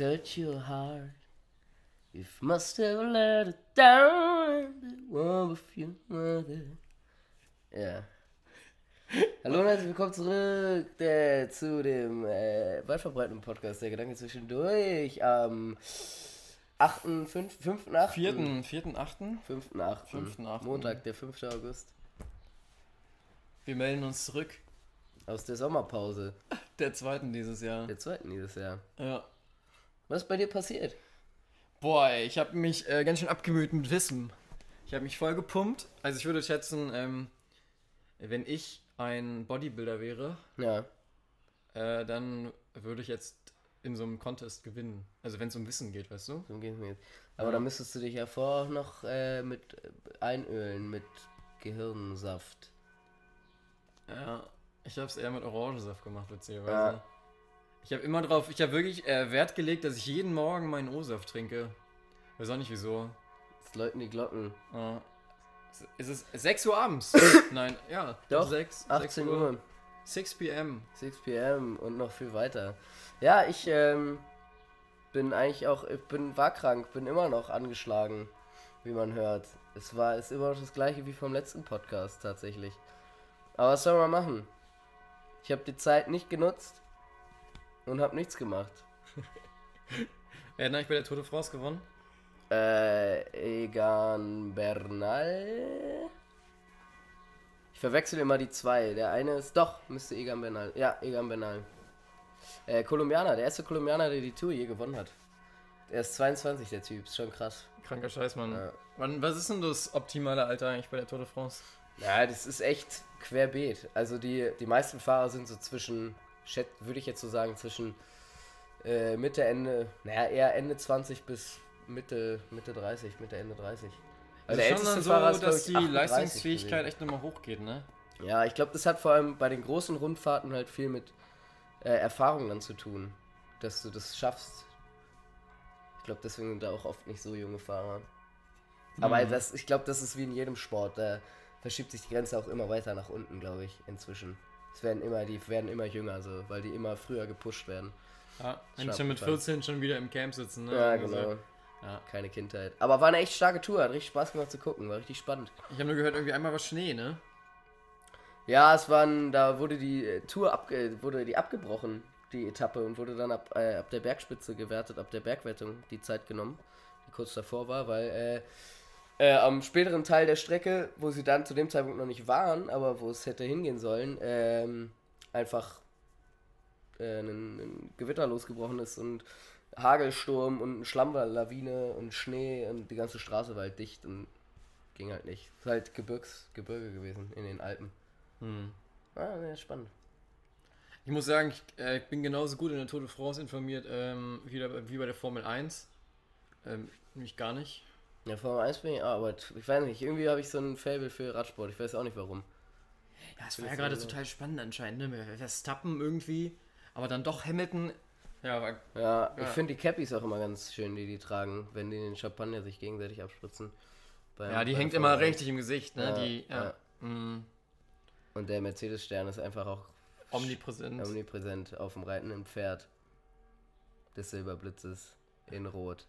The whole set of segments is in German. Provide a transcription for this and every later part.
search your heart. You must have let it down. The one with your mother. Ja. Hallo und herzlich willkommen zurück äh, zu dem äh, weit verbreiteten Podcast Der Gedanke zwischendurch am 8., 5., 5., 8. Vierten, vierten, achten. 5., 8. Fünften, achten. Montag, der 5. August. Wir melden uns zurück. Aus der Sommerpause. Der zweiten dieses Jahr. Der zweiten dieses Jahr. Ja. Was ist bei dir passiert? Boah, ich habe mich äh, ganz schön abgemüht mit Wissen. Ich habe mich voll gepumpt. Also ich würde schätzen, ähm, wenn ich ein Bodybuilder wäre, Ja. äh, dann würde ich jetzt in so einem Contest gewinnen. Also wenn es um Wissen geht, weißt du? So geht's mir jetzt. Aber Ja. dann müsstest du dich ja vorher auch noch äh, mit äh, einölen mit Gehirnsaft. Ja. Ich habe es eher mit Orangensaft gemacht, witzigerweise. Ja. Ich habe immer drauf, ich habe wirklich äh, Wert gelegt, dass ich jeden Morgen meinen O-Saft trinke. Weiß auch nicht wieso. Jetzt läuten die Glocken. Ah. Es ist 6 Uhr abends. Nein, ja. Doch, 6, 18 Uhr, 6 p.m. 6 pm und noch viel weiter. Ja, ich ähm, bin eigentlich auch, ich bin war krank, bin immer noch angeschlagen, wie man hört. Es war ist immer noch das gleiche wie vom letzten Podcast tatsächlich. Aber was soll man machen? Ich habe die Zeit nicht genutzt und habe nichts gemacht. Wer hat eigentlich bei der Tour de France gewonnen? Äh, Egan Bernal. Ich verwechsel immer die zwei. Der eine ist doch, müsste Egan Bernal. Ja, Egan Bernal. Äh, Kolumbianer, der erste Kolumbianer, der die Tour je gewonnen hat. Er ist 22, der Typ, ist schon krass. Kranker Scheiß, Mann. Ja. Wann, was ist denn das optimale Alter eigentlich bei der Tour de France? Ja, das ist echt querbeet. Also die, die meisten Fahrer sind so zwischen, würde ich jetzt so sagen, zwischen äh, Mitte, Ende, naja, eher Ende 20 bis Mitte, Mitte 30, Mitte, Ende 30. Also schon dann so, Fahrer ist, dass die 38 Leistungsfähigkeit gewesen. echt nochmal hochgeht, ne? Ja, ich glaube, das hat vor allem bei den großen Rundfahrten halt viel mit äh, Erfahrung dann zu tun, dass du das schaffst. Ich glaube, deswegen sind da auch oft nicht so junge Fahrer. Aber Mhm. das, ich glaube, das ist wie in jedem Sport. Da verschiebt sich die Grenze auch immer weiter nach unten, glaube ich, inzwischen. Es werden immer, die werden immer jünger, so, weil die immer früher gepusht werden. Ja, wenn Schon mit abgefahren. 14 schon wieder im Camp sitzen, ne? Ja, Also, genau. Ja. Keine Kindheit. Aber war eine echt starke Tour, hat richtig Spaß gemacht zu gucken, war richtig spannend. Ich habe nur gehört, irgendwie einmal war Schnee, ne? Ja, es waren, da wurde die äh, Tour abge, wurde die abgebrochen, die Etappe, und wurde dann ab, äh, ab der Bergspitze gewertet, ab der Bergwertung die Zeit genommen, die kurz davor war, weil äh, äh, am späteren Teil der Strecke, wo sie dann zu dem Zeitpunkt noch nicht waren, aber wo es hätte hingehen sollen, ähm, einfach äh, ein, ein Gewitter losgebrochen ist und Hagelsturm und Schlammlawine und Schnee und die ganze Straße war halt dicht und ging halt nicht. Es ist halt Gebirgs, Gebirge gewesen in den Alpen. Hm. Ah, ja, spannend. Ich muss sagen, ich äh, bin genauso gut in der Tour de France informiert ähm, wie, der, wie bei der Formel 1. Ähm, nämlich gar nicht. Ja, Formel 1 bin ich, ah, aber ich weiß nicht, irgendwie habe ich so ein Fable für Radsport, ich weiß auch nicht warum. Ja, es war ja gerade gerade total spannend anscheinend, ne? Verstappen irgendwie, aber dann doch Hamilton. Ja, war, Ja, ich Ja. finde die Cappies auch immer ganz schön, die die tragen, wenn die den Champagner sich gegenseitig abspritzen. Beim- ja die hängt immer Formel 1. richtig im Gesicht, ne? Ja, die, ja. Mm, Und der Mercedes-Stern ist einfach auch omnipräsent. omnipräsent auf dem reitenden Pferd des Silberblitzes in Rot.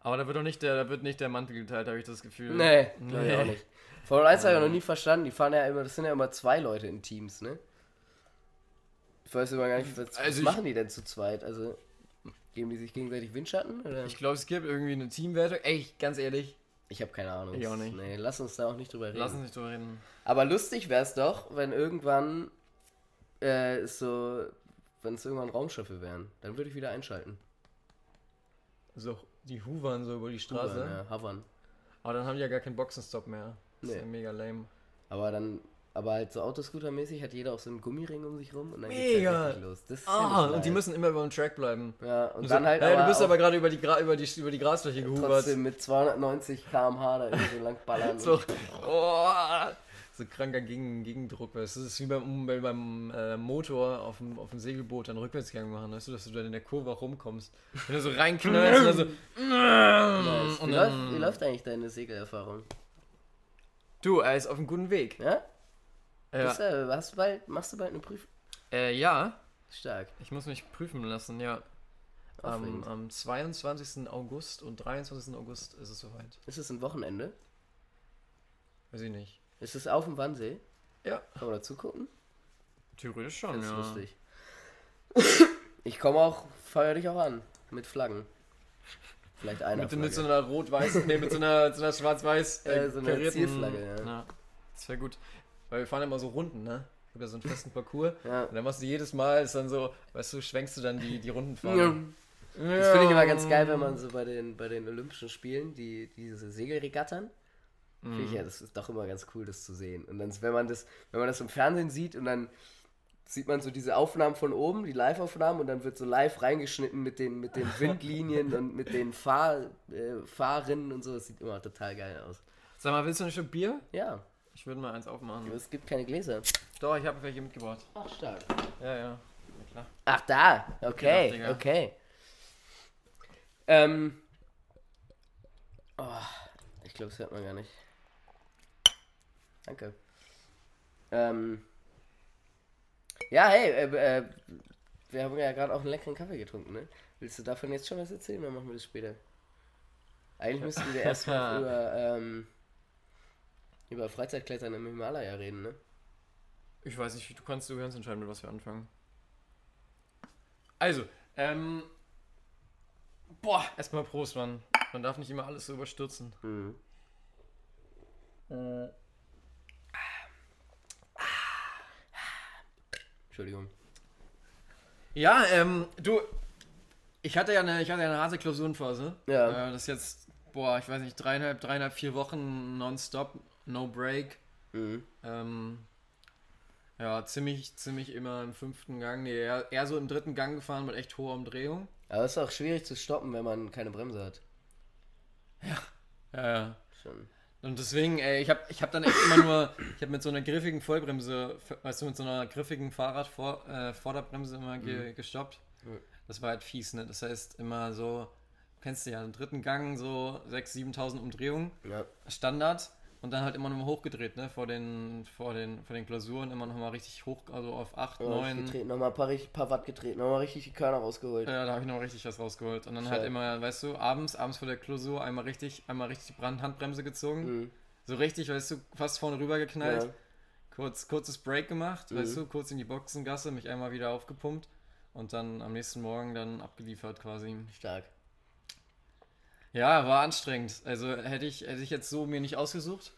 Aber da wird doch nicht der, da wird nicht der Mantel geteilt, habe ich das Gefühl. Nee, glaube ich Nee. auch nicht. Formel 1 habe ich noch nie verstanden, die fahren ja immer, das sind ja immer zwei Leute in Teams, ne? Ich weiß immer gar nicht, was, was Also ich- machen die denn zu zweit? Also, geben die sich gegenseitig Windschatten? Oder? Ich glaube, es gibt irgendwie eine Teamwertung. Ey, ganz ehrlich, Ich habe keine Ahnung. Ich auch nicht. Nee, lass uns da auch nicht drüber reden. lass uns nicht drüber reden. Aber lustig wäre es doch, wenn irgendwann äh, so, wenn es irgendwann Raumschiffe wären, dann würde ich wieder einschalten. So, die Hoovern so über die Straße. Hovern, ja, hovern. Aber dann haben die ja gar keinen Boxenstopp mehr. Das ist Nee. ja mega lame. Aber dann, aber halt so Autoscooter-mäßig hat jeder auch so einen Gummiring um sich rum und dann Mega. geht's halt richtig los. Das ist Ah, ja und die müssen immer über den Track bleiben. Ja, und, Und dann so, halt hey, du bist aber gerade über die, Gra über, die, über die Grasfläche gehubert. trotzdem mit 290 km/h da irgendwie so lang ballern. So, oh, so kranker Gegen Gegendruck. Weißt du? Das ist wie beim, beim, beim äh, Motor auf dem, auf dem Segelboot dann Rückwärtsgang machen, weißt du, dass du dann in der Kurve auch rumkommst. Wenn du so reinknallst und dann so. Nice. Wie, und läuft, dann, wie läuft eigentlich deine Segelerfahrung? Du, er ist auf einem guten Weg. Ja? Ja, Bist du, hast du bald, machst du bald eine Prüfung? äh, ja Stark. ich muss mich prüfen lassen, ja. Am, am 22. August und 23. August ist es soweit. Ist es ein Wochenende? Weiß ich nicht. Ist es auf dem Wannsee? Ja. Kann man dazu gucken? Theoretisch schon, Das ist ja. lustig. Ich komme auch, feuer dich auch an. Mit Flaggen. Vielleicht einer Mit, mit so einer rot-weiß, nee, mit so einer, so einer schwarz-weiß äh, Äh, so einer karierten- Zielflagge, ja. ja. Das wäre gut. Weil wir fahren immer so Runden, ne? Ich habe ja so einen festen Parcours. Ja. Und dann machst du jedes Mal, ist dann so, weißt du, schwenkst du dann die, die Runden Ja. Das finde ich immer ganz geil, wenn man so bei den, bei den Olympischen Spielen, die, diese Segelregattern, finde ich ja, das ist doch immer ganz cool, das zu sehen. Und dann, wenn man das, wenn man das im Fernsehen sieht und dann sieht man so diese Aufnahmen von oben, die Live-Aufnahmen, und dann wird so live reingeschnitten mit den, mit den Windlinien und mit den Fahr, äh, Fahrrinnen und so. Das sieht immer total geil aus. Sag mal, willst du ein Stück Bier? Ja, Ich würde mal eins aufmachen. es gibt keine Gläser. Doch, ich habe welche mitgebracht. Ach, stark. Ja, ja. klar. Ach, da. Okay, Digga. okay. Ähm. Oh, ich glaube, das hört man gar nicht. Danke. Ähm. Ja, hey, äh, äh, wir haben ja gerade auch einen leckeren Kaffee getrunken, ne? Willst du davon jetzt schon was erzählen oder machen wir das später? Eigentlich müssten wir erst mal über, ähm, über Freizeitklettern im Himalaya reden, ne? Ich weiß nicht, du kannst, du kannst entscheiden, mit was wir anfangen. Also, ähm. Boah, erstmal Prost, Mann. Man darf nicht immer alles so überstürzen. Mhm. Entschuldigung. Ja, ähm, du. Ich hatte ja eine, ich hatte ja eine harte Klausurenphase. Ja. Äh, das ist jetzt, boah, ich weiß nicht, dreieinhalb, dreieinhalb, vier Wochen nonstop, no break. Mhm. Ähm, ja, ziemlich, ziemlich immer im fünften Gang. Nee, eher, eher so im dritten Gang gefahren mit echt hoher Umdrehung. Aber es ist auch schwierig zu stoppen, wenn man keine Bremse hat. Ja, ja. Schon. Und deswegen, ey, ich habe ich hab dann echt immer nur, ich habe mit so einer griffigen Vollbremse, weißt du, mit so einer griffigen Fahrrad-Vorderbremse äh, immer ge, gestoppt. Mhm. Das war halt fies, ne? Das heißt, immer so, kennst du ja, im dritten Gang so 6.000, 7.000 Umdrehungen, Ja. Standard. Und dann halt immer nochmal hochgedreht, ne? Vor den, vor den, vor den Klausuren immer nochmal richtig hoch, also auf 8, Ja, 9. getreten, nochmal ein paar, richtig- paar Watt getreten, nochmal richtig die Körner rausgeholt. Ja, da habe ich noch richtig was rausgeholt. Und dann Stark. halt immer, weißt du, abends, abends vor der Klausur einmal richtig, einmal richtig die Handbremse gezogen. Mhm. So richtig, weißt du, fast vorne rüber geknallt. Ja. Kurz, kurzes Break gemacht, Mhm. weißt du, kurz in die Boxengasse, mich einmal wieder aufgepumpt und dann am nächsten Morgen dann abgeliefert quasi. Stark. Ja, war anstrengend. Also hätte ich, hätte ich jetzt so mir nicht ausgesucht.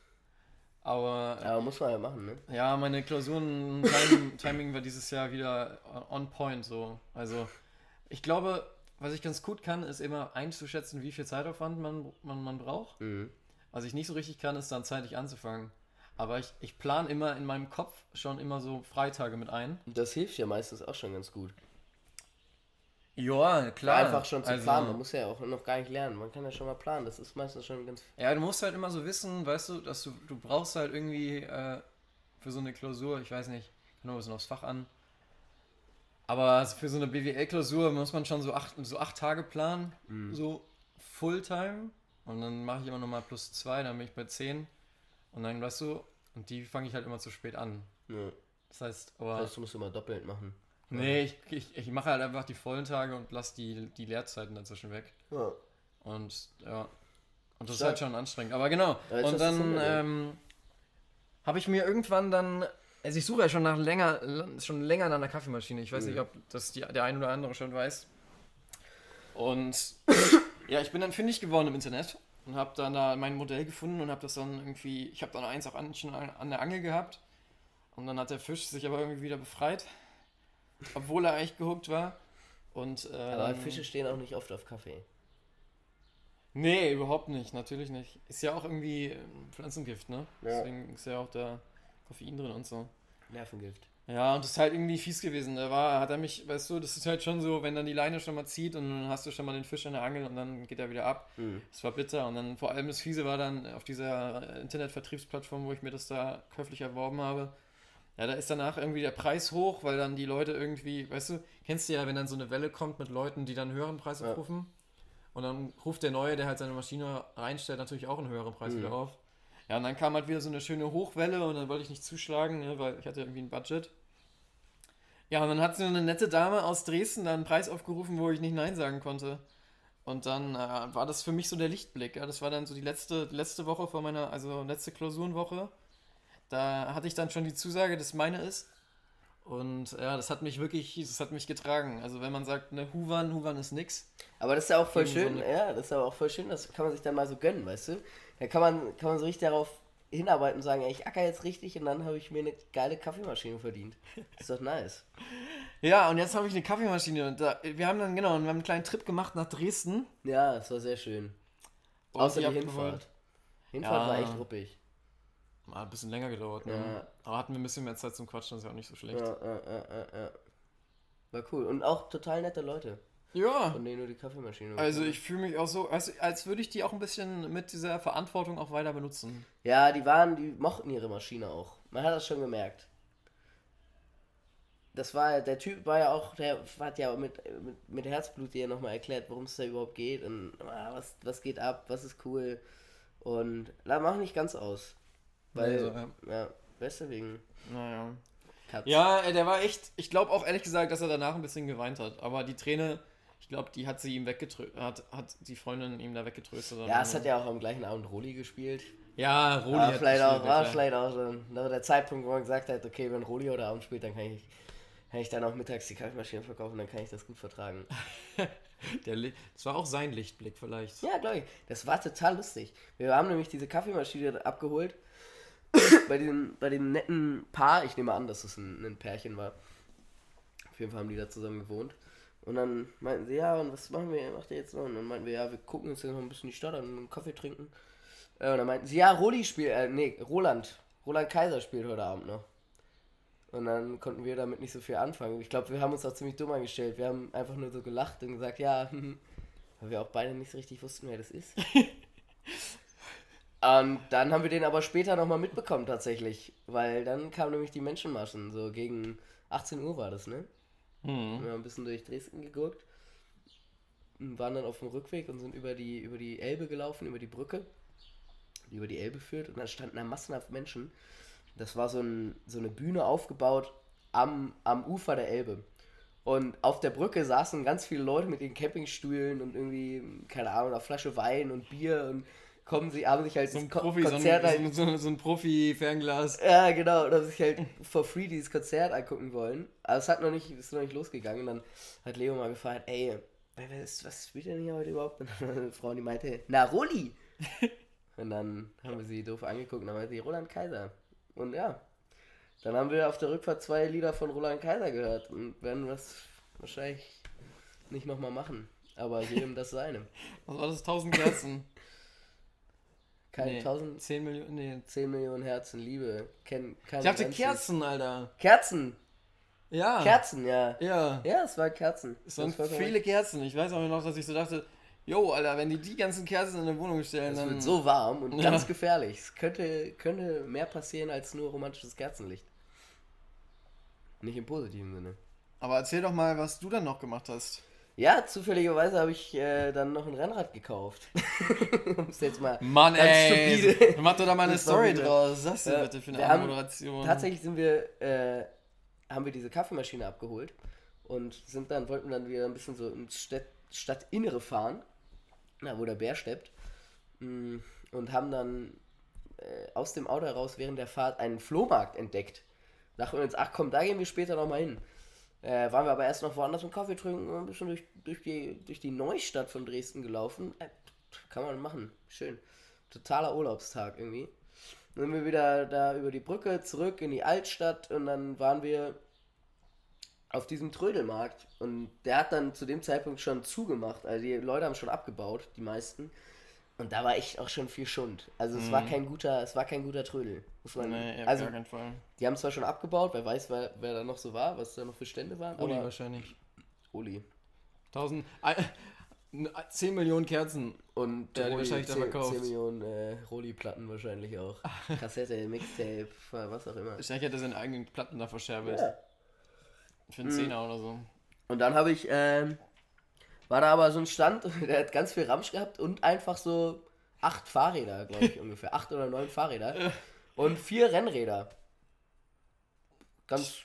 Aber Aber muss man ja machen, ne? ja, meine Klausuren Timing, Timing war dieses Jahr wieder on point so. Also ich glaube, was ich ganz gut kann, ist immer einzuschätzen, wie viel Zeitaufwand man, man, man braucht. Mhm. Was ich nicht so richtig kann, ist dann zeitlich anzufangen. Aber ich, ich plane immer in meinem Kopf schon immer so Freitage mit ein. Das hilft ja meistens auch schon ganz gut. Ja, klar. Einfach schon zu Also, planen. Man muss ja auch noch gar nicht lernen. Man kann ja schon mal planen. Das ist meistens schon ganz. Ja, du musst halt immer so wissen, weißt du, dass du, du brauchst halt irgendwie äh, für so eine Klausur, ich weiß nicht, kommt noch ein bisschen aufs Fach an. Aber für so eine BWL-Klausur muss man schon so acht, so acht Tage planen, so Fulltime. Und dann mache ich immer nochmal plus zwei, dann bin ich bei zehn. Und dann, weißt du, und die fange ich halt immer zu spät an. Ja. Das heißt, Das aber. heißt, du musst immer doppelt machen. Nee, ich, ich, ich mache halt einfach die vollen Tage und lasse die, die Leerzeiten dazwischen weg. Ja. Und ja. Und das ist Stark. halt schon anstrengend. Aber genau. Ja, und dann ähm, habe ich mir irgendwann dann. Also ich suche ja schon nach länger, schon länger nach einer Kaffeemaschine. Ich weiß Mhm. nicht, ob das die, der ein oder andere schon weiß. Und ja, ich bin dann fündig geworden im Internet und habe dann da mein Modell gefunden und habe das dann irgendwie, ich habe dann eins auch an, schon an der Angel gehabt. Und dann hat der Fisch sich aber irgendwie wieder befreit, obwohl er eigentlich gehuckt war. Und, äh, Aber Fische stehen auch nicht oft auf Kaffee. Nee, überhaupt nicht, natürlich nicht. Ist ja auch irgendwie ähm, Pflanzengift, ne? Ja. Deswegen ist ja auch da Koffein drin und so. Nervengift. Ja, und das ist halt irgendwie fies gewesen. Da war, hat er mich, weißt du, das ist halt schon so, wenn dann die Leine schon mal zieht und dann hast du schon mal den Fisch an der Angel und dann geht er wieder ab. Mhm. Das war bitter. Und dann vor allem das Fiese war dann auf dieser äh, Internetvertriebsplattform, wo ich mir das da käuflich erworben habe. Ja, da ist danach irgendwie der Preis hoch, weil dann die Leute irgendwie, weißt du, kennst du ja, wenn dann so eine Welle kommt mit Leuten, die dann einen höheren Preis Ja. aufrufen. Und dann ruft der Neue, der halt seine Maschine reinstellt, natürlich auch einen höheren Preis Mhm. wieder auf. Ja, und dann kam halt wieder so eine schöne Hochwelle und dann wollte ich nicht zuschlagen, ne, weil ich hatte irgendwie ein Budget. Ja, und dann hat so eine nette Dame aus Dresden da einen Preis aufgerufen, wo ich nicht Nein sagen konnte. Und dann äh, war das für mich so der Lichtblick. Ja? Das war dann so die letzte, letzte Woche vor meiner, also letzte Klausurenwoche. Da hatte ich dann schon die Zusage, dass meine ist. Und ja, das hat mich wirklich, das hat mich getragen. Also wenn man sagt, ne, Huvan, Huvan ist nix. Aber das ist ja auch voll schön, so ja, das ist aber auch voll schön, das kann man sich dann mal so gönnen, weißt du? Da kann man, kann man so richtig darauf hinarbeiten und sagen, ey, ich acker jetzt richtig und dann habe ich mir eine geile Kaffeemaschine verdient. ist doch nice. Ja, und jetzt habe ich eine Kaffeemaschine. Und da, wir haben dann, genau, wir haben einen kleinen Trip gemacht nach Dresden. Ja, das war sehr schön. Und Außer die. Hinfahrt. Hinfahrt Ja. war echt ruppig. Hat ein bisschen länger gedauert, ne? Ja. Aber hatten wir ein bisschen mehr Zeit zum Quatschen, das ist ja auch nicht so schlecht. Ja, ja, ja, ja. War cool. Und auch total nette Leute, Ja. von denen du die Kaffeemaschine Also ich fühle mich auch so, als, als würde ich die auch ein bisschen mit dieser Verantwortung auch weiter benutzen. Ja, die waren, die mochten ihre Maschine auch. Man hat das schon gemerkt. Das war, der Typ war ja auch, der hat ja mit, mit, mit Herzblut dir nochmal erklärt, worum es da überhaupt geht und ah, was, was geht ab, was ist cool. Und da mach nicht ganz aus. Weil, Also, ja. ja, deswegen. Naja. Katz. Ja, äh, der war echt, ich glaube auch ehrlich gesagt, dass er danach ein bisschen geweint hat. Aber die Träne, ich glaube, die hat sie ihm weggetröstet, hat, hat die Freundin ihm da weggetröstet. Ja, es hat ja auch am gleichen Abend Roli gespielt. Ja, Roli War hat vielleicht auch, war vielleicht auch so der Zeitpunkt, wo man gesagt hat, okay, wenn Roli heute Abend spielt, dann kann ich, kann ich dann auch mittags die Kaffeemaschine verkaufen, dann kann ich das gut vertragen. Der das war auch sein Lichtblick vielleicht. Ja, glaube ich. Das war total lustig. Wir haben nämlich diese Kaffeemaschine abgeholt. Bei, diesem, bei dem netten Paar. Ich nehme an, dass es ein, ein Pärchen war. Auf jeden Fall haben die da zusammen gewohnt. Und dann meinten sie, ja, und was machen wir, macht ihr jetzt noch? Und dann meinten wir, ja, wir gucken uns jetzt noch ein bisschen die Stadt an und einen Kaffee trinken. Äh, und dann meinten sie, ja, Roli spielt, äh, nee, Roland. Roland Kaiser spielt heute Abend noch. Und dann konnten wir damit nicht so viel anfangen. Ich glaube, wir haben uns auch ziemlich dumm angestellt. Wir haben einfach nur so gelacht und gesagt, ja, weil wir auch beide nicht so richtig wussten, wer das ist. Und dann haben wir den aber später nochmal mitbekommen tatsächlich, weil dann kamen nämlich die Menschenmaschen, so gegen 18 Uhr war das, ne? Hm. Wir haben ein bisschen durch Dresden geguckt, und waren dann auf dem Rückweg und sind über die, über die Elbe gelaufen, über die Brücke, die über die Elbe führt und dann standen da massenhaft Menschen. Das war so, ein, so eine Bühne aufgebaut am, am Ufer der Elbe. Und auf der Brücke saßen ganz viele Leute mit ihren Campingstühlen und irgendwie, keine Ahnung, eine Flasche Wein und Bier und kommen sie, haben sich halt So ein Ko- Profi, so ein, Konzert halt so, so ein Profi-Fernglas. ja, genau, und haben sich halt for free dieses Konzert angucken wollen. Aber es hat noch nicht, ist noch nicht losgegangen. Und dann hat Leo mal gefragt, ey, ist, was spielt denn hier heute überhaupt? Und dann eine Frau, die meinte, na, Rolli! und dann haben wir sie doof angeguckt und dann meinte sie, Roland Kaiser. Und ja, dann haben wir auf der Rückfahrt zwei Lieder von Roland Kaiser gehört und werden das wahrscheinlich nicht nochmal machen. Aber jedem das seine. Was war das? 1000 Kerzen? Keine Nee, 1000, 10 Millionen, nee. 10 Millionen Herzen Liebe. Ken, keine Ich dachte Grenzen. Kerzen, Alter. Kerzen! Ja. Kerzen, ja. Ja. Ja, es waren Kerzen. Es waren war viele Kerzen. Ich weiß auch noch, dass ich so dachte, jo, Alter, wenn die die ganzen Kerzen in eine Wohnung stellen, Es dann... wird so warm und Ja. ganz gefährlich. Es könnte, könnte mehr passieren als nur romantisches Kerzenlicht. Nicht im positiven Sinne. Aber erzähl doch mal, was du dann noch gemacht hast. Ja, zufälligerweise habe ich äh, dann noch ein Rennrad gekauft. um es jetzt mal Mann, ganz ey. stupide. Mach doch da mal eine Story draus. Was das denn Ja, bitte für eine haben Moderation? Tatsächlich sind wir, äh, haben wir diese Kaffeemaschine abgeholt und sind dann, wollten dann wieder ein bisschen so ins Stadt, Stadtinnere fahren, na, wo der Bär steppt, mm, und haben dann äh, aus dem Auto heraus während der Fahrt einen Flohmarkt entdeckt. Dachten wir uns, ach komm, da gehen wir später nochmal hin. Äh, waren wir aber erst noch woanders einen Kaffee trinken und ein bisschen durch, durch, die, durch die Neustadt von Dresden gelaufen. Äh, kann man machen. Schön. Totaler Urlaubstag irgendwie. Dann sind wir wieder da über die Brücke zurück in die Altstadt und dann waren wir auf diesem Trödelmarkt und der hat dann zu dem Zeitpunkt schon zugemacht. Also die Leute haben schon abgebaut, die meisten. Und da war echt auch schon viel Schund. Also es war kein guter, es war kein guter Trödel. Muss man, Mhm. Nee, auf also gar keinen Fall. die haben zwar schon abgebaut, wer weiß, wer, wer da noch so war, was da noch für Stände waren. Aber wahrscheinlich. Uli. 1000, äh, 10 Millionen Kerzen. Und die Roli, wahrscheinlich dann 10, verkauft. 10 Millionen äh, Roli-Platten wahrscheinlich auch. Kassette, Mixtape, was auch immer. Wahrscheinlich hat er seine eigenen Platten da verscherbelt. Ja. Für einen Zehner oder so. Und dann habe ich, ähm, war da aber so ein Stand, der hat ganz viel Ramsch gehabt und einfach so acht Fahrräder, glaube ich ungefähr. Acht oder neun Fahrräder. Und vier Rennräder. Ganz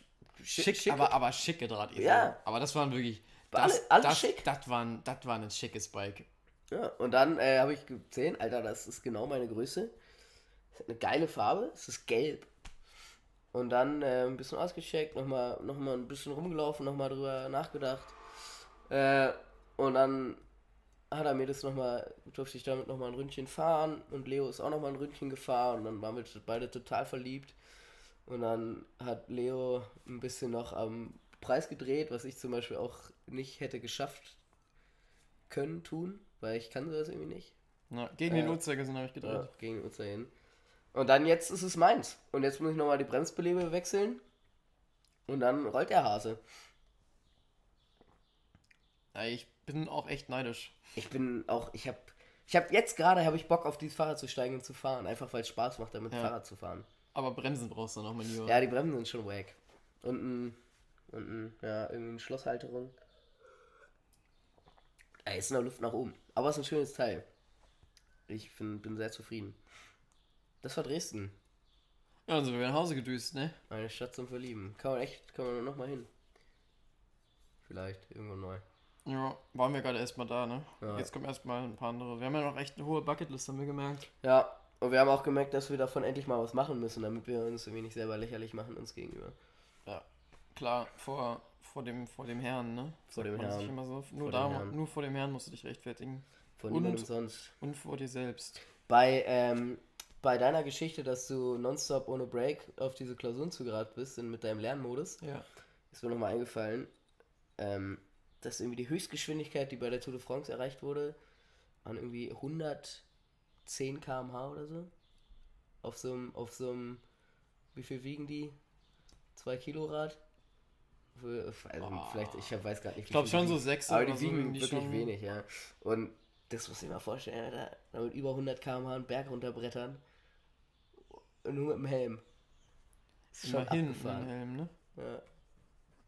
schick, schicke- aber, aber schicke Drahtesel. Ja. Aber das waren wirklich. Alle- Das, alle das, schick. Das war, ein, das war ein schickes Bike. Ja, und dann äh, habe ich gesehen, Alter, das ist genau meine Größe. Eine geile Farbe, es ist gelb. Und dann äh, ein bisschen ausgecheckt, nochmal noch mal ein bisschen rumgelaufen, nochmal drüber nachgedacht. Äh, und dann hat er mir das nochmal, durfte ich damit nochmal ein Ründchen fahren und Leo ist auch nochmal ein Ründchen gefahren und dann waren wir beide total verliebt. Und dann hat Leo ein bisschen noch am Preis gedreht, was ich zum Beispiel auch nicht hätte geschafft können, tun, weil ich kann sowas irgendwie nicht. Ja, gegen Ja. den Uhrzeigersinn habe ich gedreht. Ja, gegen uns dahin. Und dann jetzt ist es meins. Und jetzt muss ich nochmal die Bremsbelebe wechseln. Und dann rollt der Hase. Ja, ich bin auch echt neidisch. Ich bin auch, ich habe, ich habe jetzt gerade, habe ich Bock auf dieses Fahrrad zu steigen und zu fahren. Einfach weil es Spaß macht, damit Ja. Fahrrad zu fahren. Aber Bremsen brauchst du noch, mein Lieber. Ja, die Bremsen sind schon wack. Und ein, und ein, ja, irgendwie eine Schlosshalterung. Da ist noch Luft nach oben. Aber es ist ein schönes Teil. Ich find, bin sehr zufrieden. Das war Dresden. Ja, und so, wir werden nach Hause gedüst, ne? Eine Stadt zum Verlieben. Kann man echt, kann man noch mal hin. Vielleicht, irgendwo neu. Ja, waren wir gerade erstmal da, ne? Ja. Jetzt kommen erstmal ein paar andere. Wir haben ja noch echt eine hohe Bucketlist, haben wir gemerkt. Ja, und wir haben auch gemerkt, dass wir davon endlich mal was machen müssen, damit wir uns irgendwie nicht selber lächerlich machen uns gegenüber. Ja, klar, vor, vor, dem, vor dem Herrn, ne? Vor Sagt dem Herrn. Immer so. Nur, Vor da, dem Herrn. nur vor dem Herrn musst du dich rechtfertigen. Und- niemandem sonst. Und vor dir selbst. Bei, ähm, bei deiner Geschichte, dass du nonstop ohne Break auf diese Klausuren zugerannt bist in, mit deinem Lernmodus, Ja. ist mir nochmal eingefallen, ähm, dass irgendwie die Höchstgeschwindigkeit, die bei der Tour de France erreicht wurde, an irgendwie 110 km/h oder so. Auf so einem, auf so einem, wie viel wiegen die? 2 Kilo Rad? Für- Also Boah. vielleicht, ich weiß gar nicht. Ich glaube schon so sechs Aber oder die wiegen wirklich schon. wenig, ja. Und das muss ich mir vorstellen, Alter, damit über 100 km/h einen Berg runterbrettern. Und nur mit dem Helm. Ist schon Immerhin abgefahren. Helm, ne? Ja.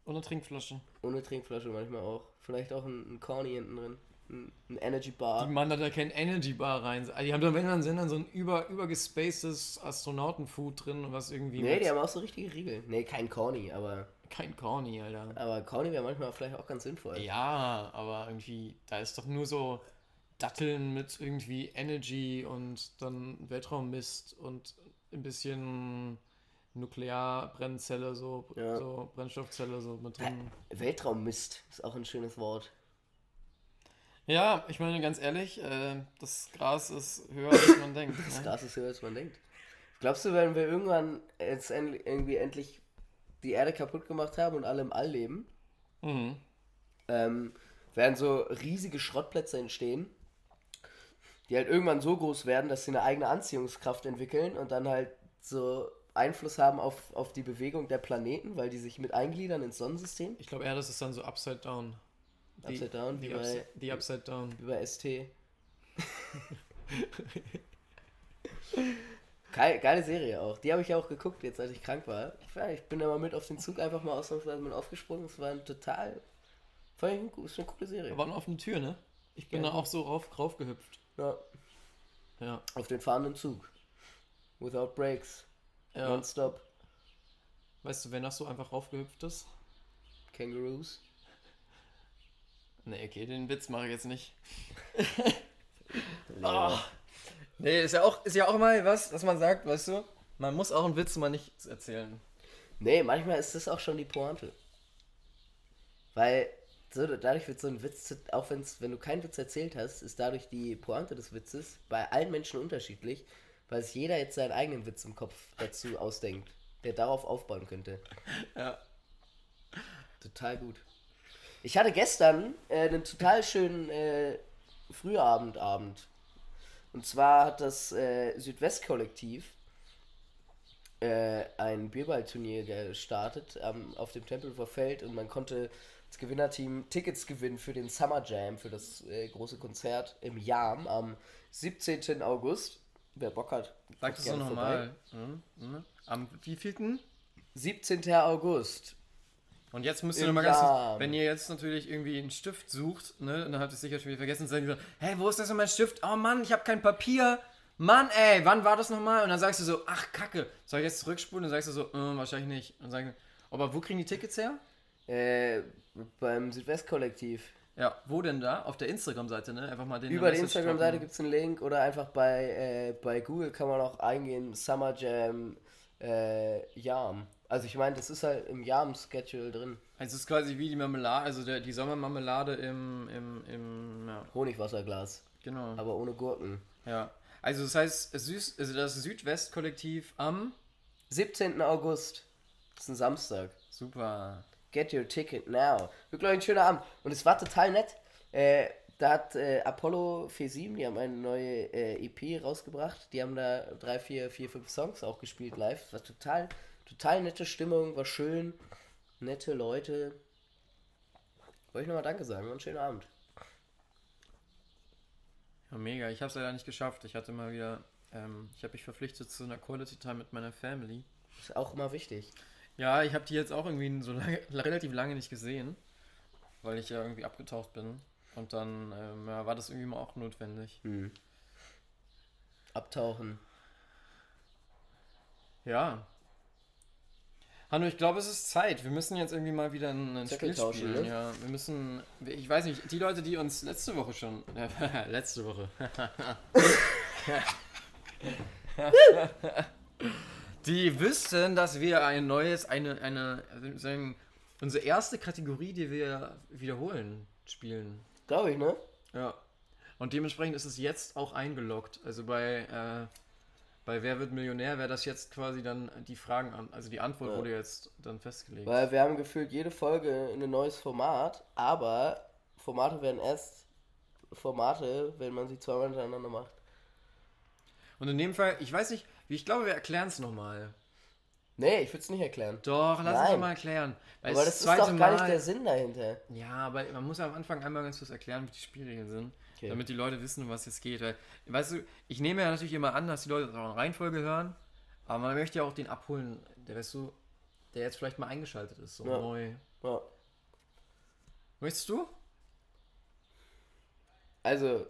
Eine Trinkflasche. Ohne Trinkflasche manchmal auch. Vielleicht auch ein, ein Corny hinten drin. Ein, ein Energy Bar. Die Mann hat da kein Energy Bar rein. Die haben da, wenn dann, sind dann so ein über, übergespacedes Astronautenfood drin, was irgendwie. Nee, mit- die haben auch so richtige Riegel. Nee, kein Corny, aber, kein Corny, Alter. aber Corny wäre manchmal vielleicht auch ganz sinnvoll. Ja, aber irgendwie, da ist doch nur so Datteln mit irgendwie Energy und dann Weltraummist und ein bisschen Nuklearbrennzelle, so, Ja. so Brennstoffzelle so mit drin. Weltraummist ist auch ein schönes Wort. Ja, ich meine ganz ehrlich, äh, das Gras ist höher als man denkt. Das Ne? Gras ist höher, als man denkt. Glaubst du, wenn wir irgendwann jetzt en- irgendwie endlich die Erde kaputt gemacht haben und alle im All leben, Mhm. ähm, werden so riesige Schrottplätze entstehen, die halt irgendwann so groß werden, dass sie eine eigene Anziehungskraft entwickeln und dann halt so Einfluss haben auf, auf die Bewegung der Planeten, weil die sich mit eingliedern ins Sonnensystem. Ich glaube eher, das ist dann so Upside Down. Die- Upside Down, die, wie bei, die Upside Down. wie bei ST. Geil, geile Serie auch. Die habe ich ja auch geguckt, jetzt als ich krank war. Ich, war- ich bin da mal mit auf den Zug einfach mal ausnahmsweise mit aufgesprungen. Es war ein total. Voll ein, ist eine coole Serie. Wir waren auf eine Tür, ne? Ich bin Ja. da auch so rauf, raufgehüpft. Ja, Ja. auf den fahrenden Zug. Without breaks. Ja. Nonstop. Weißt du, wer noch so einfach raufgehüpft ist? Kangaroos. Nee, okay, den Witz mache ich jetzt nicht. Ah. Nee, ist ja, auch, ist ja auch immer was, dass man sagt, weißt du, man muss auch einen Witz mal nicht erzählen. Nee, manchmal ist das auch schon die Pointe. Weil so, dadurch wird so ein Witz, auch wenn's, wenn du keinen Witz erzählt hast, ist dadurch die Pointe des Witzes bei allen Menschen unterschiedlich, weil sich jeder jetzt seinen eigenen Witz im Kopf dazu ausdenkt, der darauf aufbauen könnte. Ja. Total gut. Ich hatte gestern äh, einen total schönen äh, Frühabendabend. Und zwar hat das äh, Südwest-Kollektiv äh, ein Bierballturnier gestartet ähm, auf dem Tempelhofer Feld und man konnte als Gewinnerteam Tickets gewinnen für den Summer Jam, für das äh, große Konzert im Jam am 17. August. Wer Bock hat, Sag das so gerne normal. Hm? Hm? Am wievielten? 17. August. Und jetzt müsst ihr nochmal ganz, Jahr. wenn ihr jetzt natürlich irgendwie einen Stift sucht, ne, dann habt ihr es sicher schon wieder vergessen, dann so, hä, wo ist das denn mein Stift? Oh Mann, ich habe kein Papier. Mann, ey, wann war das nochmal? Und dann sagst du so, ach, kacke. Soll ich jetzt zurückspulen? Dann sagst du so, äh, wahrscheinlich nicht. Und dann sagen, Aber wo kriegen die Tickets her? Äh, beim Südwest-Kollektiv. Ja, wo denn da? Auf der Instagram-Seite, ne? Einfach mal den Über die Instagram-Seite gibt es einen Link oder einfach bei, äh, bei Google kann man auch eingehen, Summer Jam äh, Yam. Also ich meine, das ist halt im Yam-Schedule drin. Also es ist quasi wie die Marmelade, also der, die Sommermarmelade im, im, im, ja, Honigwasserglas, genau. aber ohne Gurken. Ja. Also das heißt, Süß, also das Südwest-Kollektiv am 17. August. Das ist ein Samstag. Super. Get your ticket now. Wirklich ein schöner Abend. Und es war total nett. Äh, da hat äh, Apollo 47, die haben eine neue äh, EP rausgebracht. Die haben da drei, vier, vier, fünf Songs auch gespielt live. Es war total, total nette Stimmung, war schön. Nette Leute. Wollte ich nochmal Danke sagen. War ein schöner Abend. Ja, mega. Ich habe es leider nicht geschafft. Ich hatte mal wieder, ähm, ich habe mich verpflichtet zu einer Quality Time mit meiner Family. Ist auch immer wichtig. Ja, ich habe die jetzt auch irgendwie so lange, relativ lange nicht gesehen, weil ich ja irgendwie abgetaucht bin. Und dann ähm, ja, war das irgendwie mal auch notwendig. Hm. Abtauchen. Ja. Hanno, ich glaube, es ist Zeit. Wir müssen jetzt irgendwie mal wieder ein, ein Spiel spielen. ne? Ja, wir müssen. Ich weiß nicht, die Leute, die uns letzte Woche schon. letzte Woche. die wüssten, dass wir ein neues, eine, eine, also sagen, unsere erste Kategorie, die wir wiederholen, spielen. Glaube ich, ne? Ja. Und dementsprechend ist es jetzt auch eingeloggt. Also bei, äh, bei Wer wird Millionär wäre das jetzt quasi dann die Fragen an. Also die Antwort Ja. wurde jetzt dann festgelegt. Weil wir haben gefühlt jede Folge ein neues Format, aber Formate werden erst Formate, wenn man sie zweimal hintereinander macht. Und in dem Fall, ich weiß nicht, ich glaube, wir erklären es nochmal. Nee, ich würde es nicht erklären. Doch, lass uns Nein. doch mal erklären. Weil Aber es das ist doch gar Mal, nicht der Sinn dahinter. Ja, aber man muss ja am Anfang einmal ganz kurz erklären, wie die Spielregeln sind. Okay. Damit die Leute wissen, um was jetzt geht. Weil, weißt du, ich nehme ja natürlich immer an, dass die Leute das auch in Reihenfolge hören. Aber man möchte ja auch den abholen, der weißt du, der jetzt vielleicht mal eingeschaltet ist, so Ja. neu. Ja. Möchtest du? Also,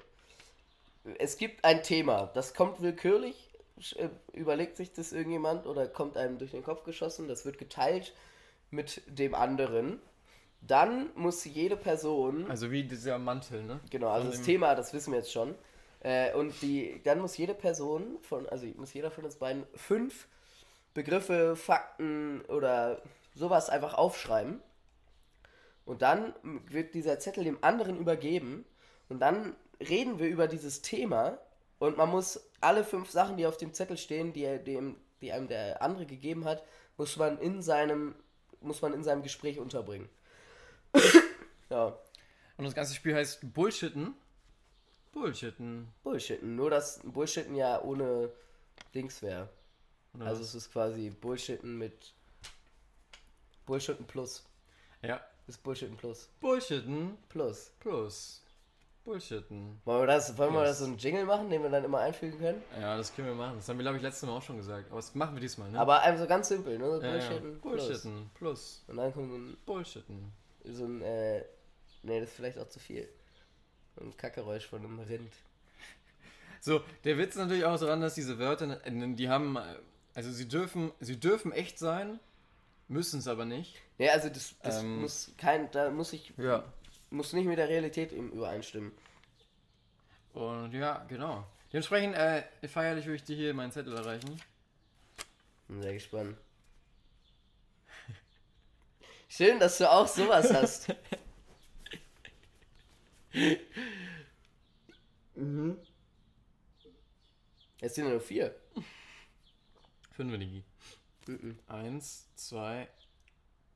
es gibt ein Thema, das kommt willkürlich, überlegt sich das irgendjemand oder kommt einem durch den Kopf geschossen, das wird geteilt mit dem anderen. Dann muss jede Person Also wie dieser Mantel, ne? Genau, also das Thema, das wissen wir jetzt schon. Äh, und die, dann muss jede Person von, also muss jeder von uns beiden fünf Begriffe, Fakten oder sowas einfach aufschreiben. Und dann wird dieser Zettel dem anderen übergeben. Und dann reden wir über dieses Thema. Und man muss alle fünf Sachen, die auf dem Zettel stehen, die, dem, die einem der andere gegeben hat, muss man in seinem, muss man in seinem Gespräch unterbringen. ja. Und das ganze Spiel heißt Bullshitten. Bullshitten. Bullshitten. Nur, dass Bullshitten ja ohne Dings wäre. Also es ist quasi Bullshitten mit Bullshitten plus. ja. Ist Bullshitten plus. Bullshitten Plus. plus. Bullshitten. Wollen wir das, wollen wir Plus. das so einen Jingle machen, den wir dann immer einfügen können? Ja, das können wir machen. Das haben wir, glaube ich, letztes Mal auch schon gesagt. Aber das machen wir diesmal, ne? Aber einfach so ganz simpel, ne? ja, Bullshitten, ja. plus. Bullshitten plus. Und dann kommt so ein, Bullshitten. so ein äh, nee, das ist vielleicht auch zu viel. So Ein Kackgeräusch von einem Rind. So, der Witz ist natürlich auch daran, dass diese Wörter, die haben, also sie dürfen, sie dürfen echt sein, müssen es aber nicht. Nee, also das, das Ähm. muss kein, da muss ich, Ja. Muss nicht mit der Realität eben übereinstimmen. Und ja, genau. Dementsprechend, äh, feierlich würde ich dir hier meinen Zettel erreichen. Bin sehr gespannt. Schön, dass du auch sowas hast. mhm. Jetzt sind nur vier. Fünf Digi. Mhm. Eins, zwei,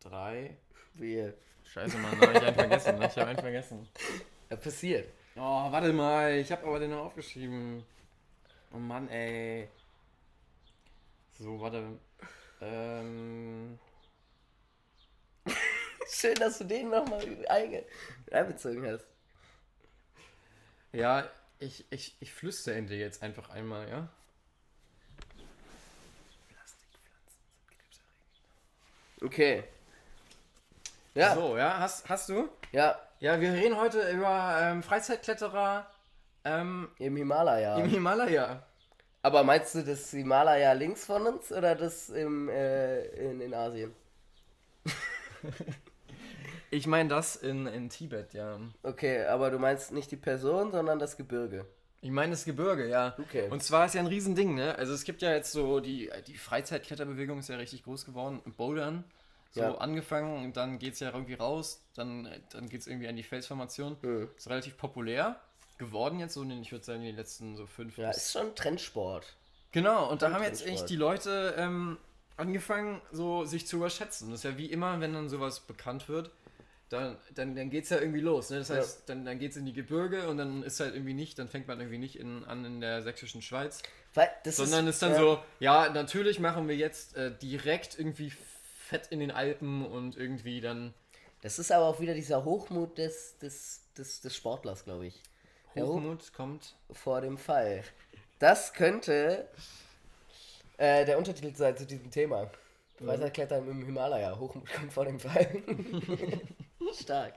drei. Wir. Scheiße, Mann, da hab ich einen vergessen. Ich habe einen vergessen. Ja, passiert. Oh, warte mal, ich habe aber den noch aufgeschrieben. Oh Mann, ey. So, warte. Ähm. Schön, dass du den nochmal einbezogen hast. Ja, ich, ich, ich flüstere ihn dir jetzt einfach einmal, ja? Okay. Ja, So, ja, hast, hast du? ja, Ja, wir reden heute über ähm, Freizeitkletterer ähm, im Himalaya. im Himalaya. Aber meinst du das Himalaya links von uns oder das im, äh, in, in Asien? Ich meine das in, in Tibet, ja. Okay, aber du meinst nicht die Person, sondern das Gebirge. Ich meine das Gebirge, ja. Okay. Und zwar ist ja ein Riesending, ne? Also es gibt ja jetzt so, die, die Freizeitkletterbewegung ist ja richtig groß geworden. Bouldern, so Ja. angefangen und dann geht es ja irgendwie raus, dann, dann geht es irgendwie an die Felsformation. Hm. Ist relativ populär geworden jetzt, so in den, ich würde sagen, in den letzten so fünf Ja, ist schon Trendsport. Genau, und da haben jetzt echt die Leute ähm, angefangen, so sich zu überschätzen. Das ist ja wie immer, wenn dann sowas bekannt wird, dann, dann, dann geht es ja irgendwie los. Ne? Das Ja. heißt, dann, dann geht es in die Gebirge und dann ist halt irgendwie nicht, dann fängt man irgendwie nicht in, an in der sächsischen Schweiz, sondern ist dann ja, so, ja, natürlich machen wir jetzt äh, direkt irgendwie fett in den Alpen und irgendwie dann Das ist aber auch wieder dieser Hochmut des, des, des, des Sportlers, glaube ich. Der Hoch- Hochmut kommt. vor dem Fall. Das könnte äh, der Untertitel sein zu diesem Thema. Freizeitklettern im Himalaya. Hochmut kommt vor dem Fall. Stark.